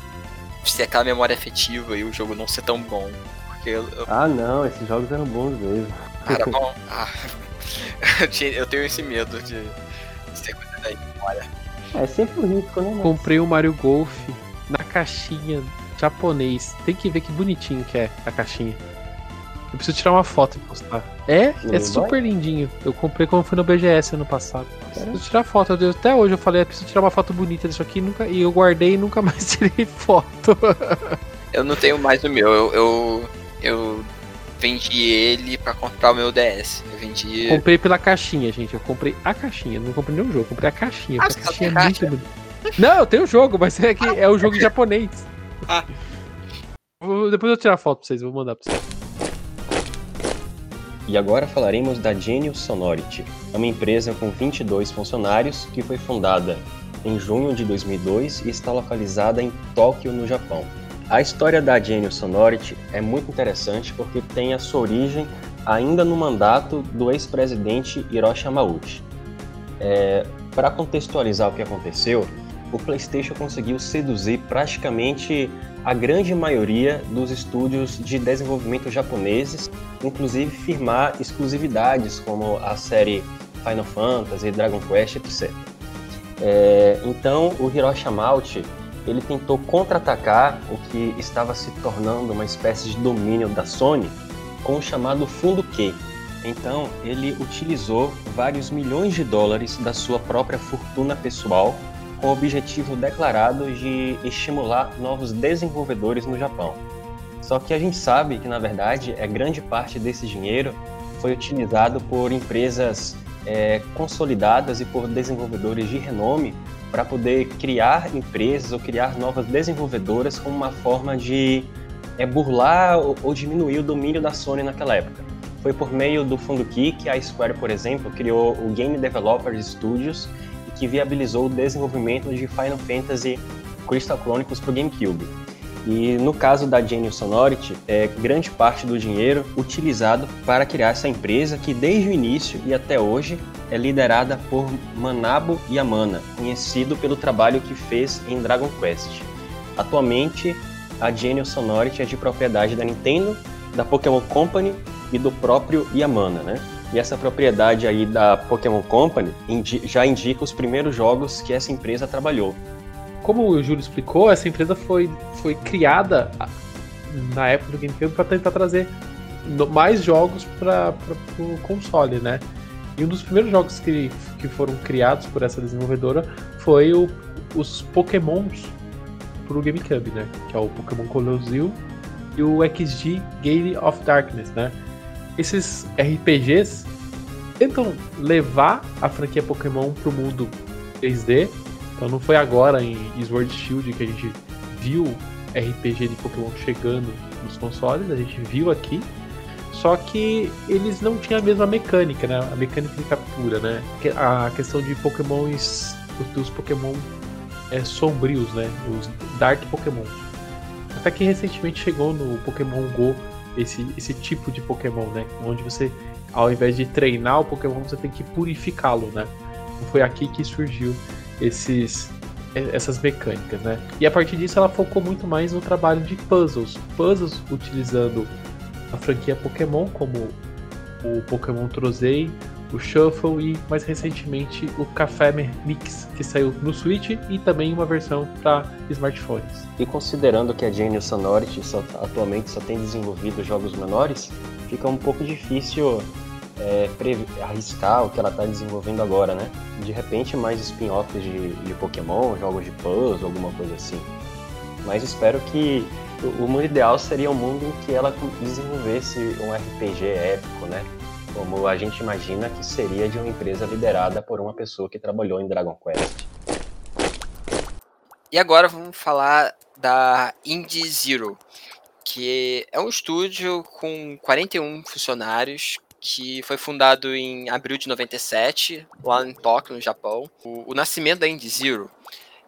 ser aquela memória afetiva e o jogo não ser tão bom. Porque eu, eu... Ah não, esses jogos eram bons mesmo. Ah, era bom? Ah, eu tenho esse medo de, da memória. É sempre um risco, né? Comprei o Mario Golf na caixinha japonês. Tem que ver que bonitinho que é a caixinha. Eu preciso tirar uma foto e postar. É, é super lindinho. Eu comprei quando fui no BGS ano passado. Preciso tirar foto. Eu, até hoje eu falei, preciso tirar uma foto bonita disso aqui nunca, e eu guardei e nunca mais tirei foto. eu não tenho mais o meu. Eu, eu, eu vendi ele para comprar o meu DS. Eu vendi. Comprei pela caixinha, gente. Eu comprei a caixinha. Não comprei nenhum jogo, comprei a caixinha. Ah, a caixinha é muito bonita. Não, eu tenho o jogo, mas é que ah, é o jogo japonês. Ah. Depois eu vou tirar foto pra vocês, vou mandar pra vocês. E agora falaremos da Genius Sonority, é uma empresa com 22 funcionários que foi fundada em junho de 2002 e está localizada em Tóquio, no Japão. A história da Genius Sonority é muito interessante porque tem a sua origem ainda no mandato do ex-presidente Hiroshi Yamauchi. É, Para contextualizar o que aconteceu, o PlayStation conseguiu seduzir praticamente a grande maioria dos estúdios de desenvolvimento japoneses, inclusive firmar exclusividades como a série Final Fantasy, Dragon Quest, etc. É, então, o Hiroshi Yamauchi ele tentou contra-atacar o que estava se tornando uma espécie de domínio da Sony com o chamado Fundo Q. Então, ele utilizou vários milhões de dólares da sua própria fortuna pessoal com o objetivo declarado de estimular novos desenvolvedores no Japão. Só que a gente sabe que, na verdade, é grande parte desse dinheiro foi utilizado por empresas é, consolidadas e por desenvolvedores de renome para poder criar empresas ou criar novas desenvolvedoras como uma forma de é, burlar ou, ou diminuir o domínio da Sony naquela época. Foi por meio do fundo Key que a Square, por exemplo, criou o Game Developers Studios que viabilizou o desenvolvimento de Final Fantasy Crystal Chronicles para o GameCube. E no caso da Genius Sonority, é grande parte do dinheiro utilizado para criar essa empresa que desde o início e até hoje é liderada por Manabo Yamana, conhecido pelo trabalho que fez em Dragon Quest. Atualmente, a Genius Sonority é de propriedade da Nintendo, da Pokémon Company e do próprio Yamana, né? E essa propriedade aí da Pokémon Company já indica os primeiros jogos que essa empresa trabalhou. Como o Júlio explicou, essa empresa foi, foi criada na época do GameCube para tentar trazer mais jogos para o console, né? E um dos primeiros jogos que, que foram criados por essa desenvolvedora foi o, os Pokémons para o GameCube, né? Que é o Pokémon Colosseum e o XG Gate of Darkness, né? esses RPGs tentam levar a franquia Pokémon pro mundo 3D. Então não foi agora em Sword Shield que a gente viu RPG de Pokémon chegando nos consoles, a gente viu aqui. Só que eles não tinham a mesma mecânica, né? A mecânica de captura, né? A questão de Pokémons, dos Pokémon é, sombrios, né? Os Dark Pokémon. Até que recentemente chegou no Pokémon Go esse, esse tipo de Pokémon, né? Onde você, ao invés de treinar o Pokémon, você tem que purificá-lo, né? Foi aqui que surgiu esses, essas mecânicas, né? E a partir disso ela focou muito mais no trabalho de puzzles. Puzzles utilizando a franquia Pokémon, como o Pokémon Trozei, o Shuffle e mais recentemente o Café Mix, que saiu no Switch e também uma versão para smartphones. E considerando que a Genius Sonority só, atualmente só tem desenvolvido jogos menores, fica um pouco difícil é, arriscar o que ela está desenvolvendo agora, né? De repente mais spin-offs de, de Pokémon, jogos de puzzle, alguma coisa assim. Mas espero que o mundo ideal seria um mundo em que ela desenvolvesse um RPG épico, né? Como a gente imagina que seria de uma empresa liderada por uma pessoa que trabalhou em Dragon Quest. E agora vamos falar da Indie Zero, que é um estúdio com 41 funcionários que foi fundado em abril de 97, lá em Tóquio, no Japão. O, o nascimento da Indie Zero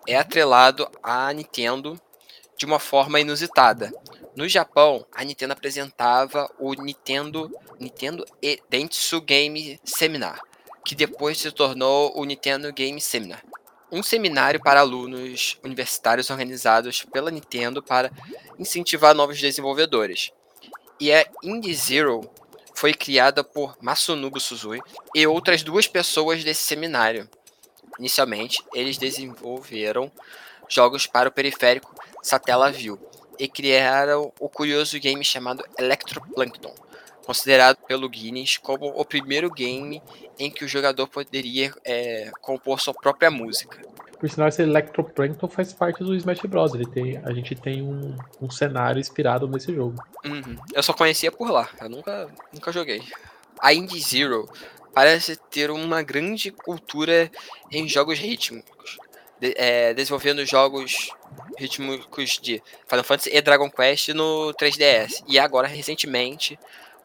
é atrelado à Nintendo de uma forma inusitada. No Japão, a Nintendo apresentava o Nintendo Nintendo e Dentsu Game Seminar, que depois se tornou o Nintendo Game Seminar, um seminário para alunos universitários organizados pela Nintendo para incentivar novos desenvolvedores. E a Indie Zero foi criada por Masunobu Suzui e outras duas pessoas desse seminário. Inicialmente, eles desenvolveram jogos para o periférico Satellaview e criaram o curioso game chamado Electroplankton, considerado pelo Guinness como o primeiro game em que o jogador poderia é, compor sua própria música. Por sinal, esse Electroplankton faz parte do Smash Bros. Ele tem, a gente tem um, um cenário inspirado nesse jogo. Uhum. Eu só conhecia por lá, eu nunca, nunca joguei. A Indie Zero parece ter uma grande cultura em jogos rítmicos, de, é, desenvolvendo jogos rítmicos de Final Fantasy e Dragon Quest no 3DS. E agora, recentemente,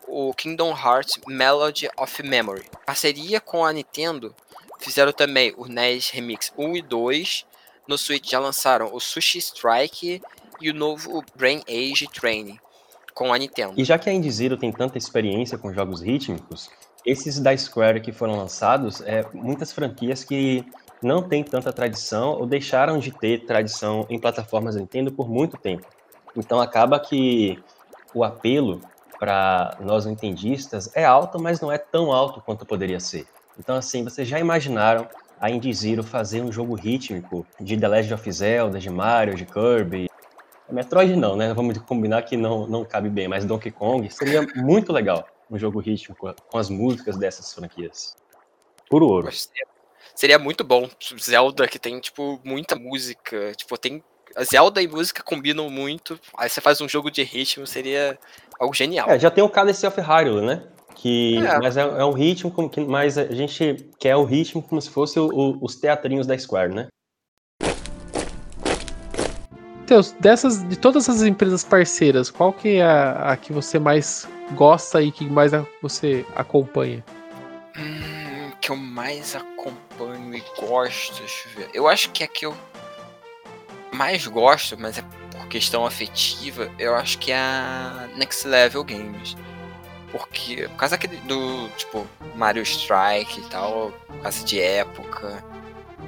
o Kingdom Hearts Melody of Memory. Parceria com a Nintendo, fizeram também o NES Remix 1 e 2. No Switch já lançaram o Sushi Strike e o novo Brain Age Training com a Nintendo. E já que a Indie Zero tem tanta experiência com jogos rítmicos, esses da Square que foram lançados, é muitas franquias que não têm tanta tradição ou deixaram de ter tradição em plataformas Nintendo por muito tempo. Então acaba que o apelo para nós nintendistas é alto, mas não é tão alto quanto poderia ser. Então assim, vocês já imaginaram a Indie Zero fazer um jogo rítmico de The Legend of Zelda, de Mario, de Kirby? Metroid não, né? Vamos combinar que não, não cabe bem, mas Donkey Kong seria muito legal um jogo rítmico com as músicas dessas franquias. Puro ouro. Seria muito bom. Zelda que tem, tipo, muita música. Tipo, tem. Zelda e música combinam muito. Aí você faz um jogo de ritmo, seria algo genial. É, já tem o Cálice of Hyrule, né? Que, é. Mas é, é, um ritmo, como que, mas a gente quer o ritmo como se fosse o, o, os teatrinhos da Square, né? Teus, dessas, de todas essas empresas parceiras, qual que é a, a que você mais gosta e que mais a, você acompanha? Hum, que eu mais acompanho e gosto, deixa eu ver. Eu acho que a que eu mais gosto, mas é por questão afetiva, eu acho que é a Next Level Games. Porque, por causa daquele do, tipo, Mario Strike e tal, por causa de época.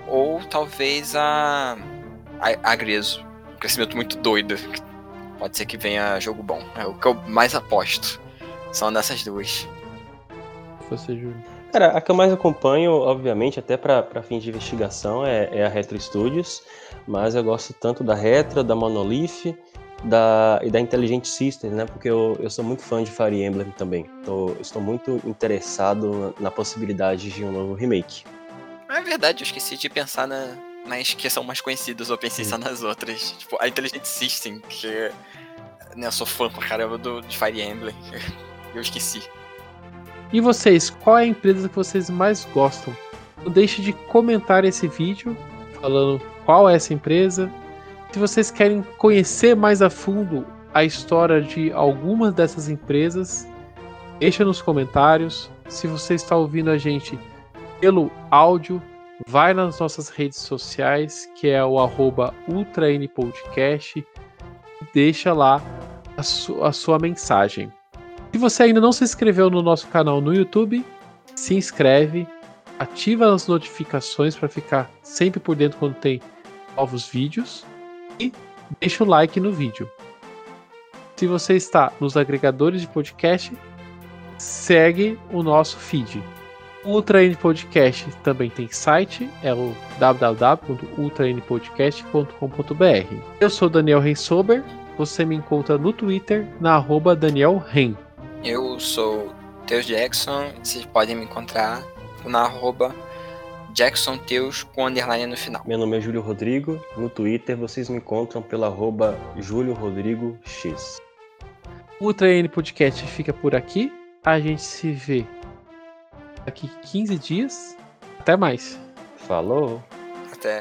Ou talvez a. A, a Greso. Um crescimento muito doido. Pode ser que venha jogo bom. É o que eu mais aposto. São nessas duas. Você, Júlio. Cara, a que eu mais acompanho, obviamente, até para fins de investigação, é, é, a Retro Studios, mas eu gosto tanto da Retro, da Monolith da, e da Intelligent Systems, né? Porque eu, eu sou muito fã de Fire Emblem também. Tô, estou muito interessado na, na possibilidade de um novo remake. É verdade, eu esqueci de pensar na, nas que são mais conhecidas, eu pensei só nas outras. Tipo, a Intelligent System, que né, eu sou fã pra caramba do, de Fire Emblem. Eu esqueci. E vocês, qual é a empresa que vocês mais gostam? Não deixe de comentar esse vídeo falando qual é essa empresa Se vocês querem conhecer mais a fundo a história de algumas dessas empresas, deixa nos comentários. Se você está ouvindo a gente pelo áudio, vai nas nossas redes sociais, que é o arroba ultranpodcast, e deixa lá a, su a sua mensagem. Se você ainda não se inscreveu no nosso canal no YouTube, se inscreve, ativa as notificações para ficar sempre por dentro quando tem novos vídeos e deixa o like no vídeo. Se você está nos agregadores de podcast, segue o nosso feed. O Ultra N Podcast também tem site, é o www.ultranpodcast.com.br. Eu sou Daniel Rensober, você me encontra no Twitter na arroba Daniel Ren. Eu sou Teus Jackson, vocês podem me encontrar na arroba Jackson Teus com underline no final. Meu nome é Júlio Rodrigo, no Twitter vocês me encontram pela arroba Júlio Rodrigo X. O Ultra N Podcast fica por aqui. A gente se vê daqui 15 dias. Até mais. Falou! Até.